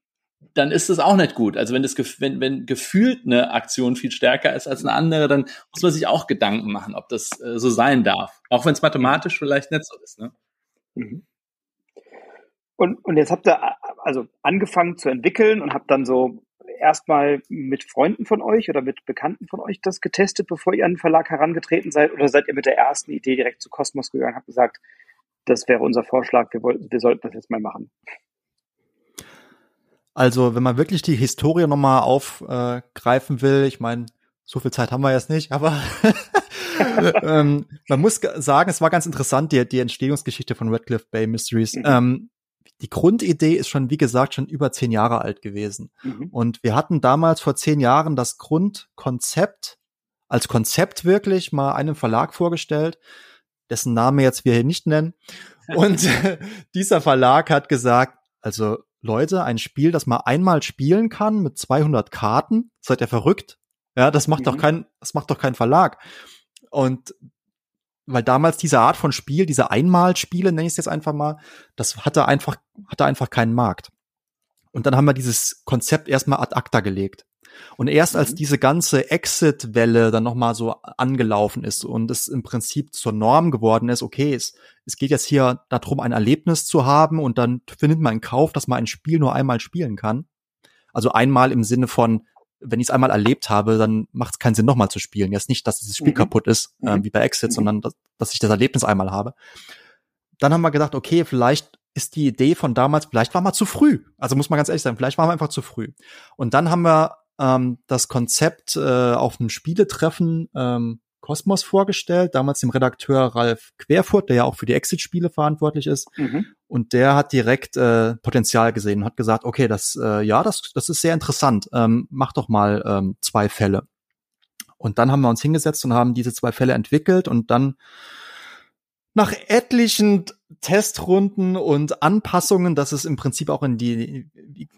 dann ist es auch nicht gut. Also wenn das, wenn, wenn gefühlt eine Aktion viel stärker ist als eine andere, dann muss man sich auch Gedanken machen, ob das äh, so sein darf. Auch wenn es mathematisch vielleicht nicht so ist, ne? Mhm. Und, und jetzt habt ihr also angefangen zu entwickeln und habt dann so erstmal mit Freunden von euch oder mit Bekannten von euch das getestet, bevor ihr an den Verlag herangetreten seid? Oder seid ihr mit der ersten Idee direkt zu Cosmos gegangen und habt gesagt, das wäre unser Vorschlag, wir, wollten, wir sollten das jetzt mal machen? Also, wenn man wirklich die Historie nochmal aufgreifen äh, will, ich meine, so viel Zeit haben wir jetzt nicht, aber ähm, man muss sagen, es war ganz interessant, die, die Entstehungsgeschichte von Redcliffe Bay Mysteries. Mhm. Ähm, die Grundidee ist schon, wie gesagt, schon über zehn Jahre alt gewesen. Mhm. Und wir hatten damals vor zehn Jahren das Grundkonzept als Konzept wirklich mal einem Verlag vorgestellt, dessen Name jetzt wir hier nicht nennen. Und dieser Verlag hat gesagt, also Leute, ein Spiel, das man einmal spielen kann mit 200 Karten, seid ihr verrückt? Ja, das macht mhm. doch kein, das macht doch kein Verlag. Und weil damals diese Art von Spiel, diese Einmalspiele, nenne ich es jetzt einfach mal, das hatte einfach, hatte einfach keinen Markt. Und dann haben wir dieses Konzept erstmal ad acta gelegt. Und erst als mhm. diese ganze Exit-Welle dann nochmal so angelaufen ist und es im Prinzip zur Norm geworden ist, okay, es, es geht jetzt hier darum, ein Erlebnis zu haben und dann findet man in Kauf, dass man ein Spiel nur einmal spielen kann. Also einmal im Sinne von, wenn ich es einmal erlebt habe, dann macht es keinen Sinn, nochmal zu spielen. Jetzt nicht, dass dieses Spiel mhm. kaputt ist, äh, wie bei Exit, mhm. sondern dass, dass ich das Erlebnis einmal habe. Dann haben wir gedacht, okay, vielleicht ist die Idee von damals, vielleicht war mal zu früh. Also muss man ganz ehrlich sagen, vielleicht waren wir einfach zu früh. Und dann haben wir ähm, das Konzept äh, auf einem Spieletreffen ähm, Kosmos vorgestellt, damals dem Redakteur Ralf Querfurt, der ja auch für die Exit-Spiele verantwortlich ist. Mhm. Und der hat direkt äh, Potenzial gesehen und hat gesagt, okay, das, äh, ja, das, das ist sehr interessant. Ähm, mach doch mal ähm, zwei Fälle. Und dann haben wir uns hingesetzt und haben diese zwei Fälle entwickelt und dann nach etlichen Testrunden und Anpassungen, dass es im Prinzip auch in die,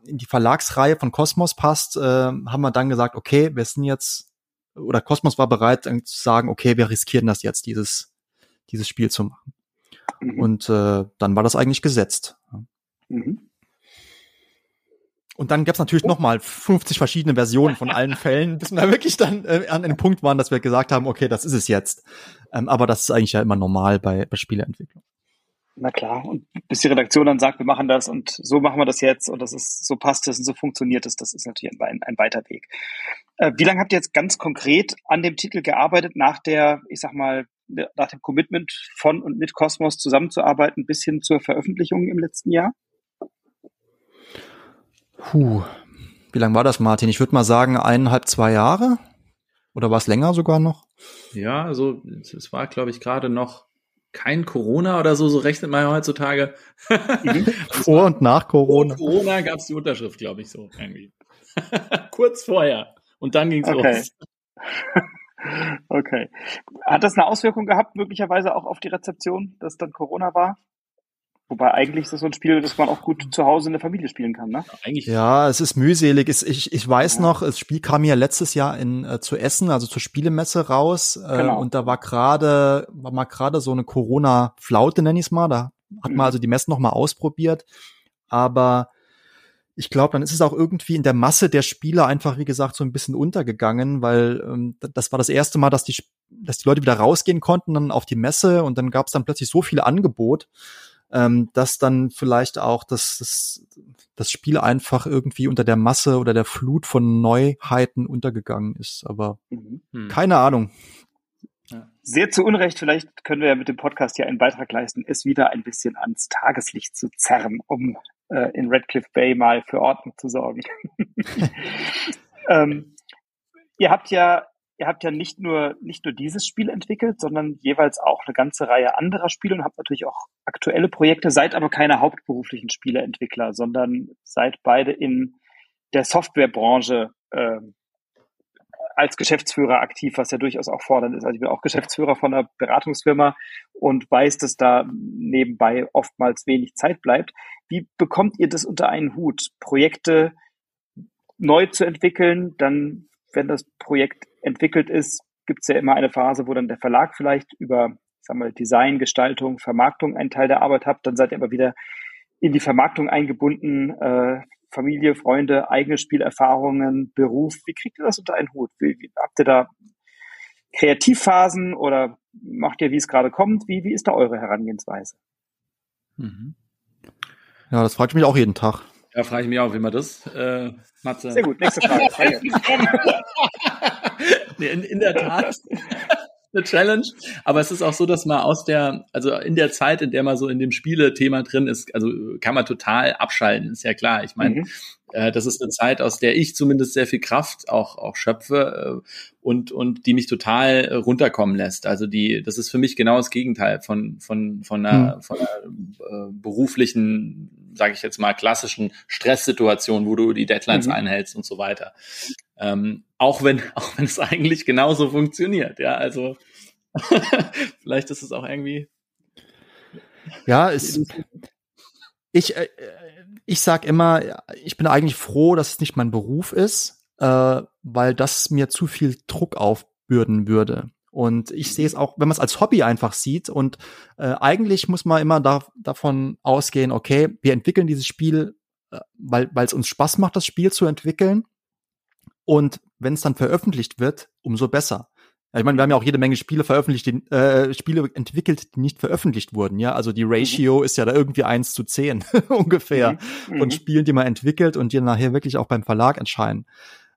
in die Verlagsreihe von Kosmos passt, äh, haben wir dann gesagt, okay, wir sind jetzt oder Cosmos war bereit zu sagen, okay, wir riskieren das jetzt, dieses, dieses Spiel zu machen. Mhm. Und äh, dann war das eigentlich gesetzt. Mhm. Und dann gab es natürlich noch mal 50 verschiedene Versionen von allen Fällen, bis wir da wirklich dann äh, an einem Punkt waren, dass wir gesagt haben, okay, das ist es jetzt. Ähm, aber das ist eigentlich ja immer normal bei, bei Spieleentwicklung. Na klar, und bis die Redaktion dann sagt, wir machen das und so machen wir das jetzt und das ist, so passt es und so funktioniert es, das ist natürlich ein, ein weiter Weg. Äh, wie lange habt ihr jetzt ganz konkret an dem Titel gearbeitet, nach der, ich sag mal, nach dem Commitment von und mit Cosmos zusammenzuarbeiten bis hin zur Veröffentlichung im letzten Jahr? Puh, wie lange war das, Martin? Ich würde mal sagen, eineinhalb, zwei Jahre? Oder war es länger sogar noch? Ja, also es war, glaube ich, gerade noch kein Corona oder so, so rechnet man ja heutzutage. Mhm. Vor und nach Corona. Vor Corona gab es die Unterschrift, glaube ich, so irgendwie. Kurz vorher. Und dann ging's okay. los. okay. Hat das eine Auswirkung gehabt, möglicherweise auch auf die Rezeption, dass dann Corona war? Wobei eigentlich ist das so ein Spiel, das man auch gut zu Hause in der Familie spielen kann, ne? Eigentlich. Ja, es ist mühselig. Ich, ich weiß ja. noch, das Spiel kam ja letztes Jahr in äh, zu Essen, also zur Spielemesse raus. Äh, genau. Und da war gerade, war mal gerade so eine Corona-Flaute, nenn ich es mal. Da hat mhm. man also die Messe noch mal ausprobiert. Aber ich glaube, dann ist es auch irgendwie in der Masse der Spieler einfach, wie gesagt, so ein bisschen untergegangen, weil ähm, das war das erste Mal, dass die, dass die Leute wieder rausgehen konnten, dann auf die Messe und dann gab es dann plötzlich so viel Angebot ähm, dass dann vielleicht auch das, das, das Spiel einfach irgendwie unter der Masse oder der Flut von Neuheiten untergegangen ist. Aber mhm. Hm. keine Ahnung. Sehr zu Unrecht, vielleicht können wir ja mit dem Podcast hier einen Beitrag leisten, es wieder ein bisschen ans Tageslicht zu zerren, um äh, in Redcliffe Bay mal für Ordnung zu sorgen. ähm, ihr habt ja ihr habt ja nicht nur nicht nur dieses Spiel entwickelt, sondern jeweils auch eine ganze Reihe anderer Spiele und habt natürlich auch aktuelle Projekte, seid aber keine hauptberuflichen Spieleentwickler, sondern seid beide in der Softwarebranche äh, als Geschäftsführer aktiv, was ja durchaus auch fordernd ist. Also ich bin auch Geschäftsführer von einer Beratungsfirma und weiß, dass da nebenbei oftmals wenig Zeit bleibt. Wie bekommt ihr das unter einen Hut? Projekte neu zu entwickeln, dann, wenn das Projekt entwickelt ist, gibt es ja immer eine Phase, wo dann der Verlag vielleicht über ich sag mal, Design, Gestaltung, Vermarktung einen Teil der Arbeit hat, dann seid ihr aber wieder in die Vermarktung eingebunden, äh, Familie, Freunde, eigene Spielerfahrungen, Beruf. Wie kriegt ihr das unter einen Hut? Wie, wie, habt ihr da Kreativphasen oder macht ihr, wie es gerade kommt? Wie, wie ist da eure Herangehensweise? Mhm. Ja, das frage ich mich auch jeden Tag. Ja, frage ich mich auch, wie man das, äh, Matze. Sehr gut, nächste Frage. in, in der Tat eine Challenge. Aber es ist auch so, dass man aus der, also in der Zeit, in der man so in dem Spiele-Thema drin ist, also kann man total abschalten, ist ja klar. Ich meine, mhm. äh, das ist eine Zeit, aus der ich zumindest sehr viel Kraft auch, auch schöpfe äh, und, und die mich total äh, runterkommen lässt. Also die, das ist für mich genau das Gegenteil von, von, von einer, mhm. von einer äh, beruflichen sage ich jetzt mal, klassischen Stresssituation, wo du die Deadlines mhm. einhältst und so weiter. Ähm, auch wenn, auch wenn es eigentlich genauso funktioniert, ja, also vielleicht ist es auch irgendwie. Ja, es, ich, äh, ich sag immer, ich bin eigentlich froh, dass es nicht mein Beruf ist, äh, weil das mir zu viel Druck aufbürden würde. Und ich sehe es auch, wenn man es als Hobby einfach sieht. Und äh, eigentlich muss man immer da, davon ausgehen, okay, wir entwickeln dieses Spiel, äh, weil es uns Spaß macht, das Spiel zu entwickeln. Und wenn es dann veröffentlicht wird, umso besser. Ja, ich meine, wir haben ja auch jede Menge Spiele veröffentlicht, die, äh, Spiele entwickelt, die nicht veröffentlicht wurden. Ja, also die Ratio mhm. ist ja da irgendwie eins zu zehn ungefähr mhm. von mhm. Spielen, die man entwickelt und die nachher wirklich auch beim Verlag entscheiden.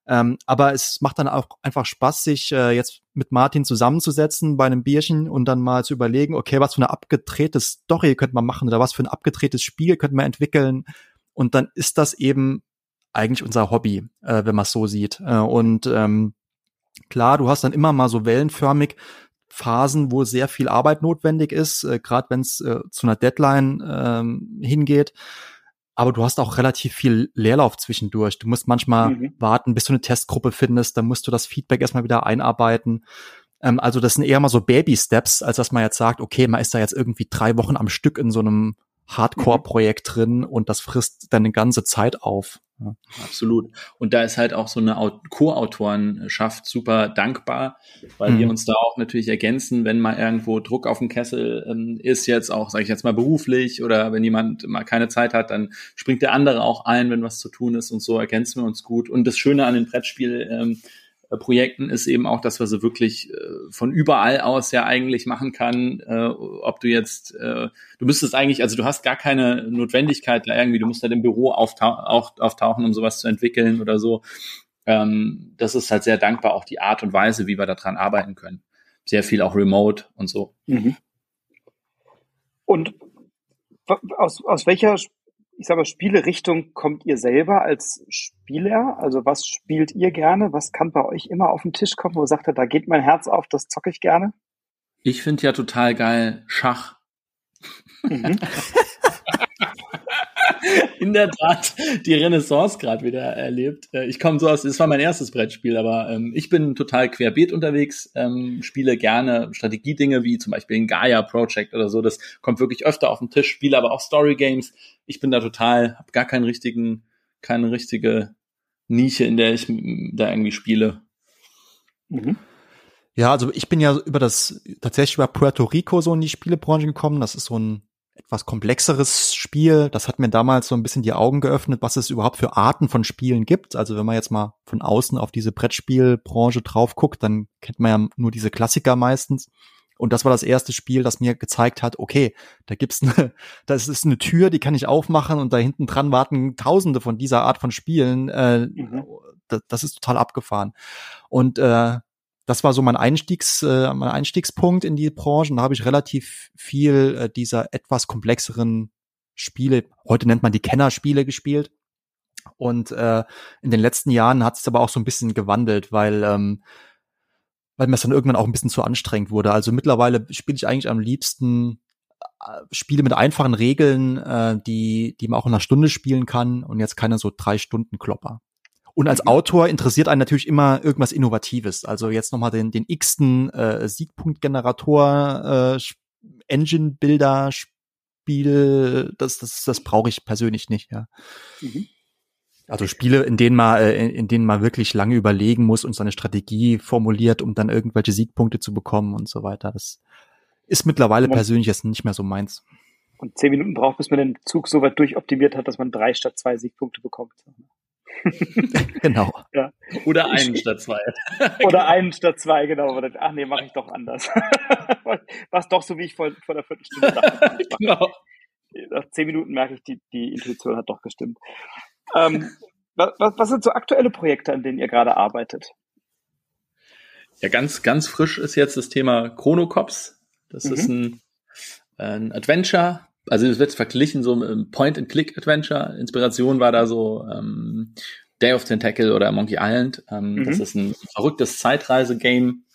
Ähm, aber es macht dann auch einfach Spaß, sich äh, jetzt mit Martin zusammenzusetzen bei einem Bierchen und dann mal zu überlegen, okay, was für eine abgedrehte Story könnte man machen oder was für ein abgedrehtes Spiel könnte man entwickeln. Und dann ist das eben eigentlich unser Hobby, äh, wenn man es so sieht. Äh, und ähm, klar, du hast dann immer mal so wellenförmig Phasen, wo sehr viel Arbeit notwendig ist, äh, gerade wenn es äh, zu einer Deadline ähm, hingeht aber du hast auch relativ viel Leerlauf zwischendurch. Du musst manchmal mhm. warten, bis du eine Testgruppe findest, dann musst du das Feedback erstmal wieder einarbeiten. Ähm, also das sind eher mal so Baby-Steps, als dass man jetzt sagt, okay, man ist da jetzt irgendwie drei Wochen am Stück in so einem Hardcore-Projekt drin und das frisst dann eine ganze Zeit auf. Ja. Absolut. Und da ist halt auch so eine Co-Autorenschaft super dankbar, weil mhm. wir uns da auch natürlich ergänzen, wenn mal irgendwo Druck auf dem Kessel ähm, ist, jetzt auch, sage ich jetzt mal, beruflich oder wenn jemand mal keine Zeit hat, dann springt der andere auch ein, wenn was zu tun ist und so ergänzen wir uns gut. Und das Schöne an den Brettspiel ähm, äh, Projekten ist eben auch, dass man sie wirklich äh, von überall aus ja eigentlich machen kann. Äh, ob du jetzt, äh, du müsstest eigentlich, also du hast gar keine Notwendigkeit irgendwie, du musst halt im Büro auftau auch, auftauchen, um sowas zu entwickeln oder so. Ähm, das ist halt sehr dankbar, auch die Art und Weise, wie wir daran arbeiten können. Sehr viel auch remote und so. Mhm. Und aus, aus welcher ich sage mal, Spielerichtung kommt ihr selber als Spieler? Also was spielt ihr gerne? Was kann bei euch immer auf den Tisch kommen, wo ihr sagt, da geht mein Herz auf, das zocke ich gerne? Ich finde ja total geil Schach. Mhm. in der Tat die Renaissance gerade wieder erlebt. Äh, ich komme so aus, das war mein erstes Brettspiel, aber ähm, ich bin total querbeet unterwegs, ähm, spiele gerne Strategiedinge wie zum Beispiel ein Gaia Project oder so. Das kommt wirklich öfter auf den Tisch, spiele aber auch Story Games. Ich bin da total, habe gar keinen richtigen, keine richtige Nische, in der ich da irgendwie spiele. Mhm. Ja, also ich bin ja über das tatsächlich über Puerto Rico so in die Spielebranche gekommen. Das ist so ein etwas komplexeres Spiel. Das hat mir damals so ein bisschen die Augen geöffnet, was es überhaupt für Arten von Spielen gibt. Also wenn man jetzt mal von außen auf diese Brettspielbranche drauf guckt, dann kennt man ja nur diese Klassiker meistens. Und das war das erste Spiel, das mir gezeigt hat, okay, da gibt's eine, das ist eine Tür, die kann ich aufmachen und da hinten dran warten Tausende von dieser Art von Spielen. Äh, mhm. das, das, ist total abgefahren. Und äh, das war so mein Einstiegs, äh, mein Einstiegspunkt in die Branche. Und da habe ich relativ viel äh, dieser etwas komplexeren Spiele, heute nennt man die Kennerspiele gespielt. Und äh, in den letzten Jahren hat es aber auch so ein bisschen gewandelt, weil ähm, weil mir es dann irgendwann auch ein bisschen zu anstrengend wurde. Also mittlerweile spiele ich eigentlich am liebsten äh, Spiele mit einfachen Regeln, äh, die die man auch in einer Stunde spielen kann und jetzt keine so drei Stunden Klopper. Und als mhm. Autor interessiert einen natürlich immer irgendwas Innovatives. Also jetzt nochmal den, den x-ten äh, Siegpunktgenerator, äh, Engine-Builder, Spiel, das, das, das brauche ich persönlich nicht, ja. Mhm. Also Spiele, in denen man, äh, in, in denen man wirklich lange überlegen muss und seine Strategie formuliert, um dann irgendwelche Siegpunkte zu bekommen und so weiter. Das ist mittlerweile persönlich jetzt nicht mehr so meins. Und zehn Minuten braucht, bis man den Zug so weit durchoptimiert hat, dass man drei statt zwei Siegpunkte bekommt. genau. Ja. Oder einen statt zwei. Oder einen statt zwei, genau. Ach nee, mache ich doch anders. Was doch so, wie ich vor, vor der Viertelstunde dachte. genau. Nach zehn Minuten merke ich, die, die Intuition hat doch gestimmt. Ähm, was, was sind so aktuelle Projekte, an denen ihr gerade arbeitet? Ja, ganz, ganz frisch ist jetzt das Thema Chronocops. Das mhm. ist ein, ein Adventure. Also es wird verglichen so ein Point-and-Click-Adventure. Inspiration war da so ähm, Day of Tentacle oder Monkey Island. Ähm, mhm. Das ist ein verrücktes Zeitreise-Game,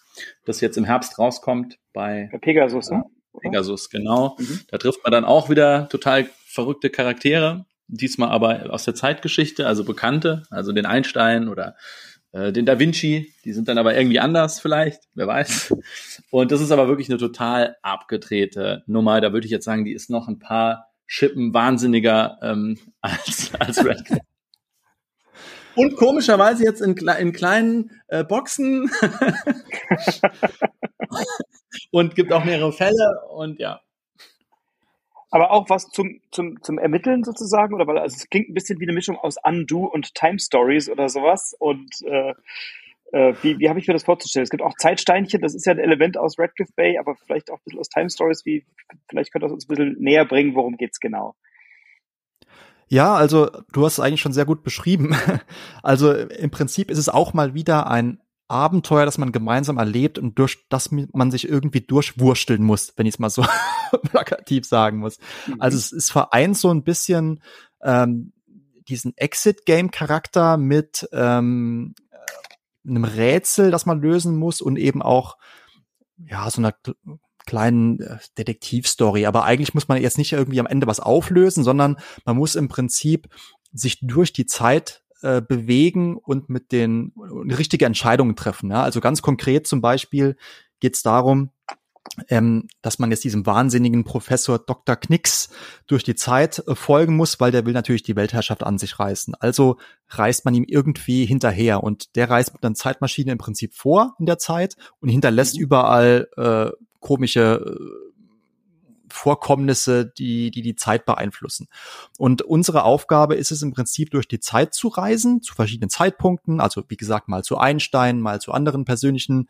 das jetzt im Herbst rauskommt bei, bei Pegasus. Ne? Pegasus, genau. Mhm. Da trifft man dann auch wieder total verrückte Charaktere diesmal aber aus der Zeitgeschichte, also Bekannte, also den Einstein oder äh, den Da Vinci, die sind dann aber irgendwie anders vielleicht, wer weiß. Und das ist aber wirklich eine total abgedrehte Nummer. Da würde ich jetzt sagen, die ist noch ein paar Schippen wahnsinniger ähm, als, als Red Und komischerweise jetzt in, in kleinen äh, Boxen. und gibt auch mehrere Fälle und ja. Aber auch was zum, zum, zum Ermitteln sozusagen, oder weil also es klingt ein bisschen wie eine Mischung aus Undo und Time Stories oder sowas. Und äh, äh, wie, wie habe ich mir das vorzustellen? Es gibt auch Zeitsteinchen, das ist ja ein Element aus Redcliffe Bay, aber vielleicht auch ein bisschen aus Time Stories. Wie, vielleicht könnte das uns ein bisschen näher bringen, worum geht's genau? Ja, also du hast es eigentlich schon sehr gut beschrieben. Also im Prinzip ist es auch mal wieder ein Abenteuer, das man gemeinsam erlebt und durch das man sich irgendwie durchwursteln muss, wenn ich es mal so plakativ sagen muss. Mhm. Also es ist vereint so ein bisschen ähm, diesen Exit-Game-Charakter mit ähm, einem Rätsel, das man lösen muss und eben auch ja so einer kleinen äh, Detektivstory. Aber eigentlich muss man jetzt nicht irgendwie am Ende was auflösen, sondern man muss im Prinzip sich durch die Zeit äh, bewegen und mit den richtige Entscheidungen treffen. Ja? Also ganz konkret zum Beispiel geht es darum, ähm, dass man jetzt diesem wahnsinnigen Professor Dr. Knicks durch die Zeit äh, folgen muss, weil der will natürlich die Weltherrschaft an sich reißen. Also reist man ihm irgendwie hinterher und der reist mit einer Zeitmaschine im Prinzip vor in der Zeit und hinterlässt mhm. überall äh, komische äh, Vorkommnisse, die, die die Zeit beeinflussen. Und unsere Aufgabe ist es im Prinzip durch die Zeit zu reisen, zu verschiedenen Zeitpunkten, also wie gesagt, mal zu Einstein, mal zu anderen persönlichen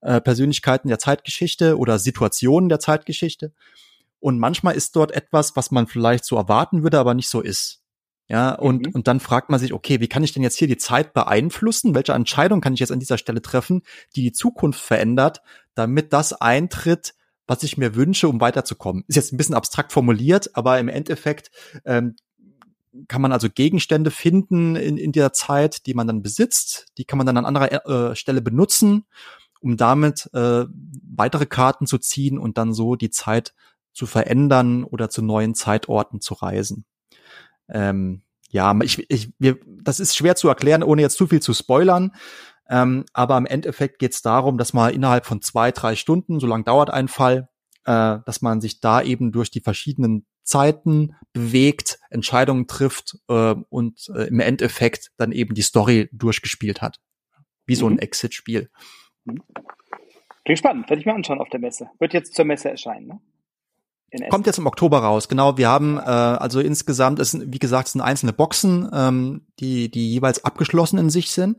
äh, Persönlichkeiten der Zeitgeschichte oder Situationen der Zeitgeschichte. Und manchmal ist dort etwas, was man vielleicht so erwarten würde, aber nicht so ist. Ja, und, mhm. und dann fragt man sich, okay, wie kann ich denn jetzt hier die Zeit beeinflussen? Welche Entscheidung kann ich jetzt an dieser Stelle treffen, die die Zukunft verändert, damit das eintritt, was ich mir wünsche, um weiterzukommen. Ist jetzt ein bisschen abstrakt formuliert, aber im Endeffekt ähm, kann man also Gegenstände finden in, in der Zeit, die man dann besitzt. Die kann man dann an anderer äh, Stelle benutzen, um damit äh, weitere Karten zu ziehen und dann so die Zeit zu verändern oder zu neuen Zeitorten zu reisen. Ähm, ja, ich, ich, wir, das ist schwer zu erklären, ohne jetzt zu viel zu spoilern. Ähm, aber im Endeffekt geht es darum, dass man innerhalb von zwei, drei Stunden, so lang dauert ein Fall, äh, dass man sich da eben durch die verschiedenen Zeiten bewegt, Entscheidungen trifft äh, und äh, im Endeffekt dann eben die Story durchgespielt hat. Wie so ein mhm. Exit-Spiel. Mhm. Klingt spannend, werde ich mir anschauen auf der Messe. Wird jetzt zur Messe erscheinen, ne? Kommt jetzt im Oktober raus, genau. Wir haben äh, also insgesamt, es sind, wie gesagt, es sind einzelne Boxen, ähm, die, die jeweils abgeschlossen in sich sind.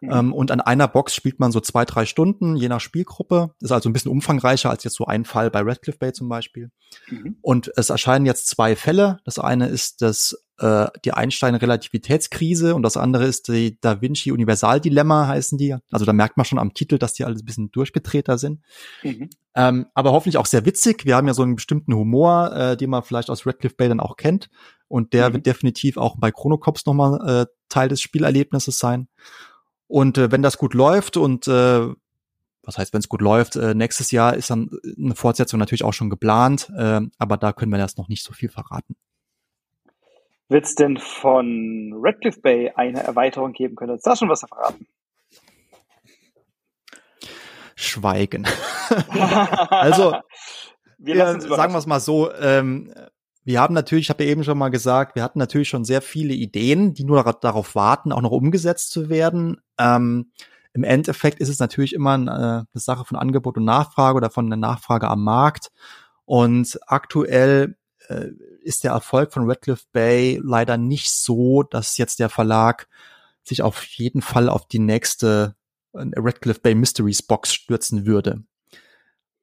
Mhm. Ähm, und an einer Box spielt man so zwei, drei Stunden, je nach Spielgruppe. Ist also ein bisschen umfangreicher als jetzt so ein Fall bei Redcliffe Bay zum Beispiel. Mhm. Und es erscheinen jetzt zwei Fälle. Das eine ist das äh, die Einstein-Relativitätskrise und das andere ist die Da Vinci Universaldilemma heißen die. Also da merkt man schon am Titel, dass die alles ein bisschen durchgedrehter sind. Mhm. Ähm, aber hoffentlich auch sehr witzig. Wir haben ja so einen bestimmten Humor, äh, den man vielleicht aus Redcliffe Bay dann auch kennt. Und der mhm. wird definitiv auch bei Chronocops nochmal äh, Teil des Spielerlebnisses sein. Und äh, wenn das gut läuft und äh, was heißt, wenn es gut läuft, äh, nächstes Jahr ist dann eine Fortsetzung natürlich auch schon geplant, äh, aber da können wir das noch nicht so viel verraten. Wird es denn von Redcliffe Bay eine Erweiterung geben? Könnt ihr uns da schon was verraten? Schweigen. also, wir ja, sagen wir es mal so, ähm, wir haben natürlich, ich habe ja eben schon mal gesagt, wir hatten natürlich schon sehr viele Ideen, die nur darauf warten, auch noch umgesetzt zu werden. Ähm, Im Endeffekt ist es natürlich immer eine, eine Sache von Angebot und Nachfrage oder von der Nachfrage am Markt. Und aktuell äh, ist der Erfolg von Redcliffe Bay leider nicht so, dass jetzt der Verlag sich auf jeden Fall auf die nächste äh, Redcliffe Bay Mysteries Box stürzen würde.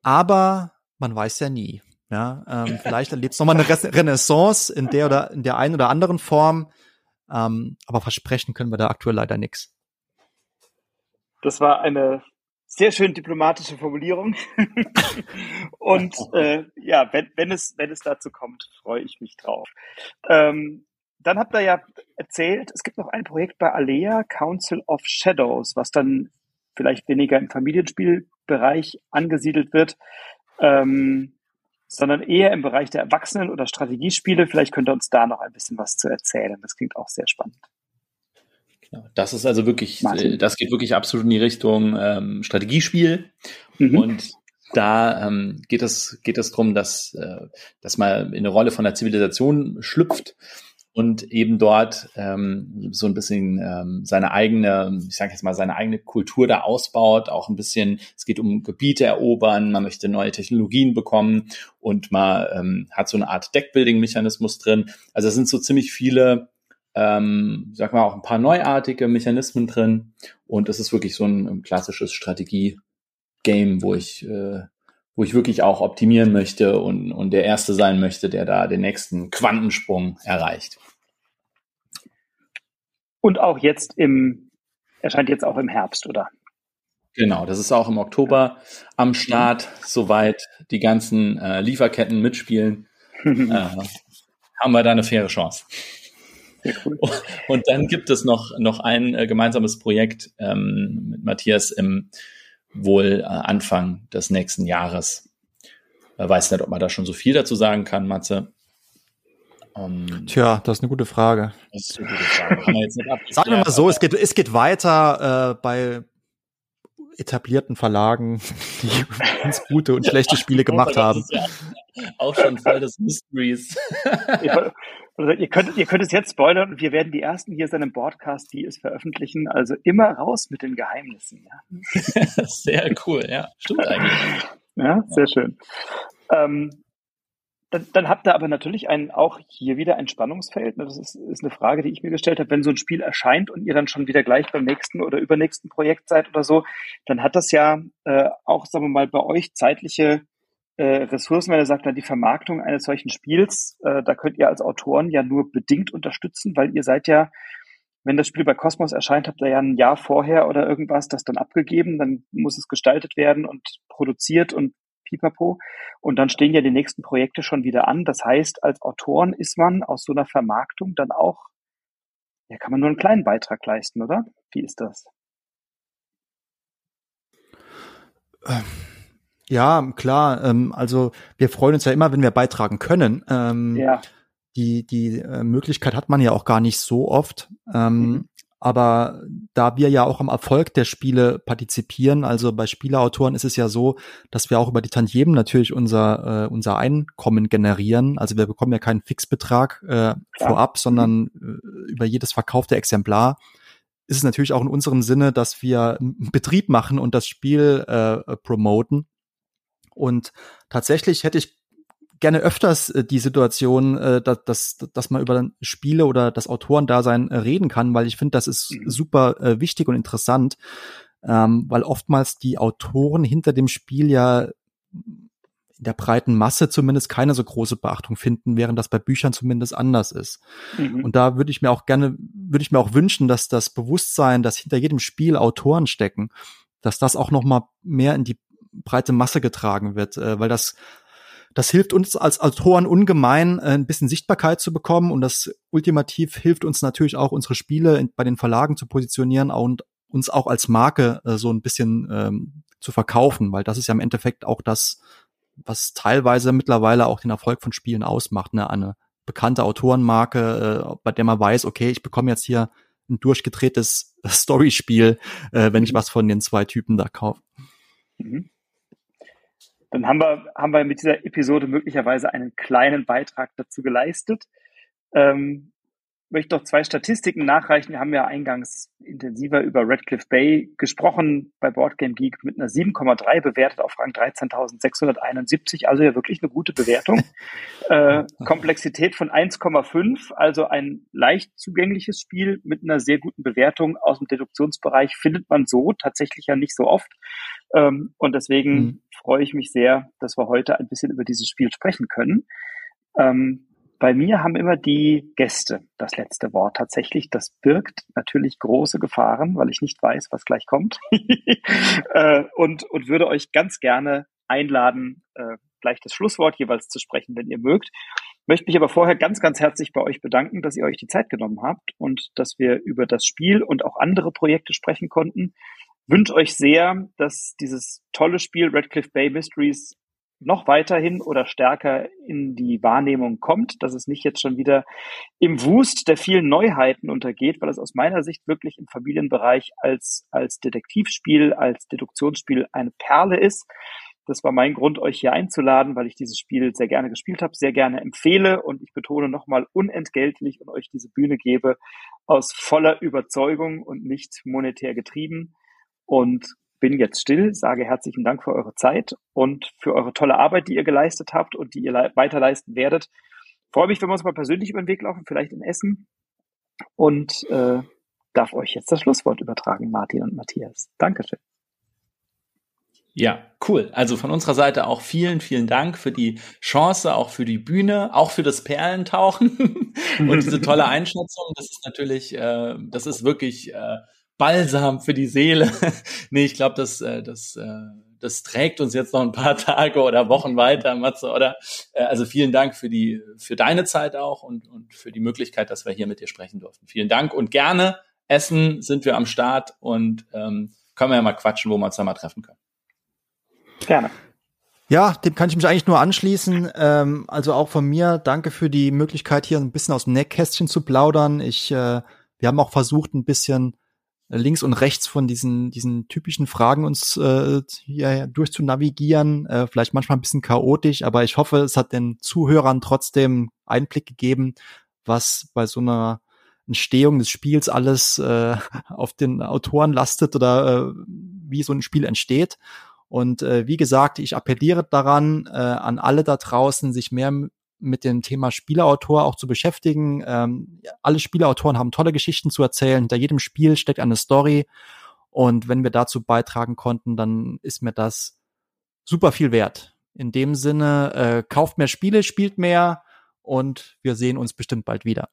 Aber man weiß ja nie. Ja, ähm, vielleicht erlebt es nochmal eine Renaissance in der oder in der einen oder anderen Form. Ähm, aber versprechen können wir da aktuell leider nichts. Das war eine sehr schön diplomatische Formulierung. und äh, ja, wenn, wenn, es, wenn es dazu kommt, freue ich mich drauf. Ähm, dann habt ihr ja erzählt, es gibt noch ein Projekt bei Alea, Council of Shadows, was dann vielleicht weniger im Familienspielbereich angesiedelt wird, ähm, sondern eher im Bereich der Erwachsenen- oder Strategiespiele. Vielleicht könnt ihr uns da noch ein bisschen was zu erzählen. Das klingt auch sehr spannend. Das ist also wirklich, Martin. Äh, das geht wirklich absolut in die Richtung ähm, Strategiespiel. Mhm. Und da ähm, geht es geht es darum, dass äh, dass man in eine Rolle von der Zivilisation schlüpft und eben dort ähm, so ein bisschen ähm, seine eigene, ich sage jetzt mal seine eigene Kultur da ausbaut, auch ein bisschen. Es geht um Gebiete erobern, man möchte neue Technologien bekommen und man ähm, hat so eine Art Deckbuilding-Mechanismus drin. Also es sind so ziemlich viele ähm, sag mal, auch ein paar neuartige Mechanismen drin. Und es ist wirklich so ein, klassisches Strategie-Game, wo ich, äh, wo ich wirklich auch optimieren möchte und, und der Erste sein möchte, der da den nächsten Quantensprung erreicht. Und auch jetzt im, erscheint jetzt auch im Herbst, oder? Genau, das ist auch im Oktober am Start, soweit die ganzen äh, Lieferketten mitspielen, äh, haben wir da eine faire Chance. Cool. Und dann gibt es noch, noch ein äh, gemeinsames Projekt ähm, mit Matthias im wohl äh, Anfang des nächsten Jahres. Ich weiß nicht, ob man da schon so viel dazu sagen kann, Matze. Um, Tja, das ist eine gute Frage. Das ist eine gute Frage. Sagen wir mal so, es geht, es geht weiter äh, bei etablierten Verlagen, die ganz gute und schlechte Spiele gemacht haben. Ja auch schon voll des Mysteries. Also ihr, könnt, ihr könnt es jetzt spoilern und wir werden die ersten hier sein im Podcast, die es veröffentlichen. Also immer raus mit den Geheimnissen. Ja. Sehr cool, ja. Stimmt eigentlich. Ja, sehr ja. schön. Ähm, dann, dann habt ihr aber natürlich ein, auch hier wieder ein Spannungsfeld. Das ist, ist eine Frage, die ich mir gestellt habe. Wenn so ein Spiel erscheint und ihr dann schon wieder gleich beim nächsten oder übernächsten Projekt seid oder so, dann hat das ja äh, auch, sagen wir mal, bei euch zeitliche äh, Ressourcen, wenn er sagt, die Vermarktung eines solchen Spiels, äh, da könnt ihr als Autoren ja nur bedingt unterstützen, weil ihr seid ja, wenn das Spiel bei Cosmos erscheint, habt ihr ja ein Jahr vorher oder irgendwas das dann abgegeben, dann muss es gestaltet werden und produziert und pipapo. Und dann stehen ja die nächsten Projekte schon wieder an. Das heißt, als Autoren ist man aus so einer Vermarktung dann auch, ja, kann man nur einen kleinen Beitrag leisten, oder? Wie ist das? Ähm ja, klar. Ähm, also wir freuen uns ja immer, wenn wir beitragen können. Ähm, ja. Die, die äh, Möglichkeit hat man ja auch gar nicht so oft. Ähm, mhm. Aber da wir ja auch am Erfolg der Spiele partizipieren, also bei Spieleautoren ist es ja so, dass wir auch über die Tantiemen natürlich unser, äh, unser Einkommen generieren. Also wir bekommen ja keinen Fixbetrag äh, vorab, sondern mhm. äh, über jedes verkaufte Exemplar ist es natürlich auch in unserem Sinne, dass wir einen Betrieb machen und das Spiel äh, promoten. Und tatsächlich hätte ich gerne öfters äh, die Situation, äh, dass, dass, dass man über Spiele oder das Autorendasein äh, reden kann, weil ich finde, das ist mhm. super wichtig und interessant, ähm, weil oftmals die Autoren hinter dem Spiel ja in der breiten Masse zumindest keine so große Beachtung finden, während das bei Büchern zumindest anders ist. Mhm. Und da würde ich mir auch gerne, würde ich mir auch wünschen, dass das Bewusstsein, dass hinter jedem Spiel Autoren stecken, dass das auch noch mal mehr in die breite Masse getragen wird, äh, weil das das hilft uns als Autoren ungemein, äh, ein bisschen Sichtbarkeit zu bekommen und das ultimativ hilft uns natürlich auch, unsere Spiele bei den Verlagen zu positionieren und uns auch als Marke äh, so ein bisschen ähm, zu verkaufen, weil das ist ja im Endeffekt auch das, was teilweise mittlerweile auch den Erfolg von Spielen ausmacht, ne? eine bekannte Autorenmarke, äh, bei der man weiß, okay, ich bekomme jetzt hier ein durchgedrehtes Storyspiel, äh, wenn ich mhm. was von den zwei Typen da kaufe. Mhm dann haben wir, haben wir mit dieser Episode möglicherweise einen kleinen Beitrag dazu geleistet. Ähm, möchte noch zwei Statistiken nachreichen. Wir haben ja eingangs intensiver über Redcliffe Bay gesprochen bei Boardgame Geek mit einer 7,3 bewertet auf Rang 13.671. Also ja wirklich eine gute Bewertung. äh, Komplexität von 1,5, also ein leicht zugängliches Spiel mit einer sehr guten Bewertung aus dem Deduktionsbereich findet man so tatsächlich ja nicht so oft. Ähm, und deswegen mhm. freue ich mich sehr, dass wir heute ein bisschen über dieses Spiel sprechen können. Ähm, bei mir haben immer die Gäste das letzte Wort tatsächlich. Das birgt natürlich große Gefahren, weil ich nicht weiß, was gleich kommt. äh, und, und würde euch ganz gerne einladen, äh, gleich das Schlusswort jeweils zu sprechen, wenn ihr mögt. Möchte mich aber vorher ganz, ganz herzlich bei euch bedanken, dass ihr euch die Zeit genommen habt und dass wir über das Spiel und auch andere Projekte sprechen konnten. Wünsche euch sehr, dass dieses tolle Spiel Redcliffe Bay Mysteries noch weiterhin oder stärker in die Wahrnehmung kommt, dass es nicht jetzt schon wieder im Wust der vielen Neuheiten untergeht, weil es aus meiner Sicht wirklich im Familienbereich als, als Detektivspiel, als Deduktionsspiel eine Perle ist. Das war mein Grund, euch hier einzuladen, weil ich dieses Spiel sehr gerne gespielt habe, sehr gerne empfehle und ich betone nochmal unentgeltlich und euch diese Bühne gebe aus voller Überzeugung und nicht monetär getrieben. Und bin jetzt still, sage herzlichen Dank für eure Zeit und für eure tolle Arbeit, die ihr geleistet habt und die ihr weiter leisten werdet. Freue mich, wenn wir uns mal persönlich über den Weg laufen, vielleicht in Essen. Und äh, darf euch jetzt das Schlusswort übertragen, Martin und Matthias. Dankeschön. Ja, cool. Also von unserer Seite auch vielen, vielen Dank für die Chance, auch für die Bühne, auch für das Perlentauchen und diese tolle Einschätzung. Das ist natürlich, äh, das ist wirklich äh, Balsam für die Seele. nee, ich glaube, das, äh, das, äh, das trägt uns jetzt noch ein paar Tage oder Wochen weiter, Matze, oder? Äh, also vielen Dank für die, für deine Zeit auch und, und für die Möglichkeit, dass wir hier mit dir sprechen durften. Vielen Dank und gerne Essen sind wir am Start und ähm, können wir ja mal quatschen, wo wir uns da mal treffen können. Gerne. Ja, dem kann ich mich eigentlich nur anschließen. Ähm, also auch von mir, danke für die Möglichkeit, hier ein bisschen aus dem Neckkästchen zu plaudern. Ich, äh, wir haben auch versucht, ein bisschen links und rechts von diesen, diesen typischen Fragen uns äh, hier durchzunavigieren. Äh, vielleicht manchmal ein bisschen chaotisch, aber ich hoffe, es hat den Zuhörern trotzdem Einblick gegeben, was bei so einer Entstehung des Spiels alles äh, auf den Autoren lastet oder äh, wie so ein Spiel entsteht. Und äh, wie gesagt, ich appelliere daran, äh, an alle da draußen, sich mehr mit dem Thema Spieleautor auch zu beschäftigen. Ähm, alle Spieleautoren haben tolle Geschichten zu erzählen. Hinter jedem Spiel steckt eine Story. Und wenn wir dazu beitragen konnten, dann ist mir das super viel wert. In dem Sinne, äh, kauft mehr Spiele, spielt mehr und wir sehen uns bestimmt bald wieder.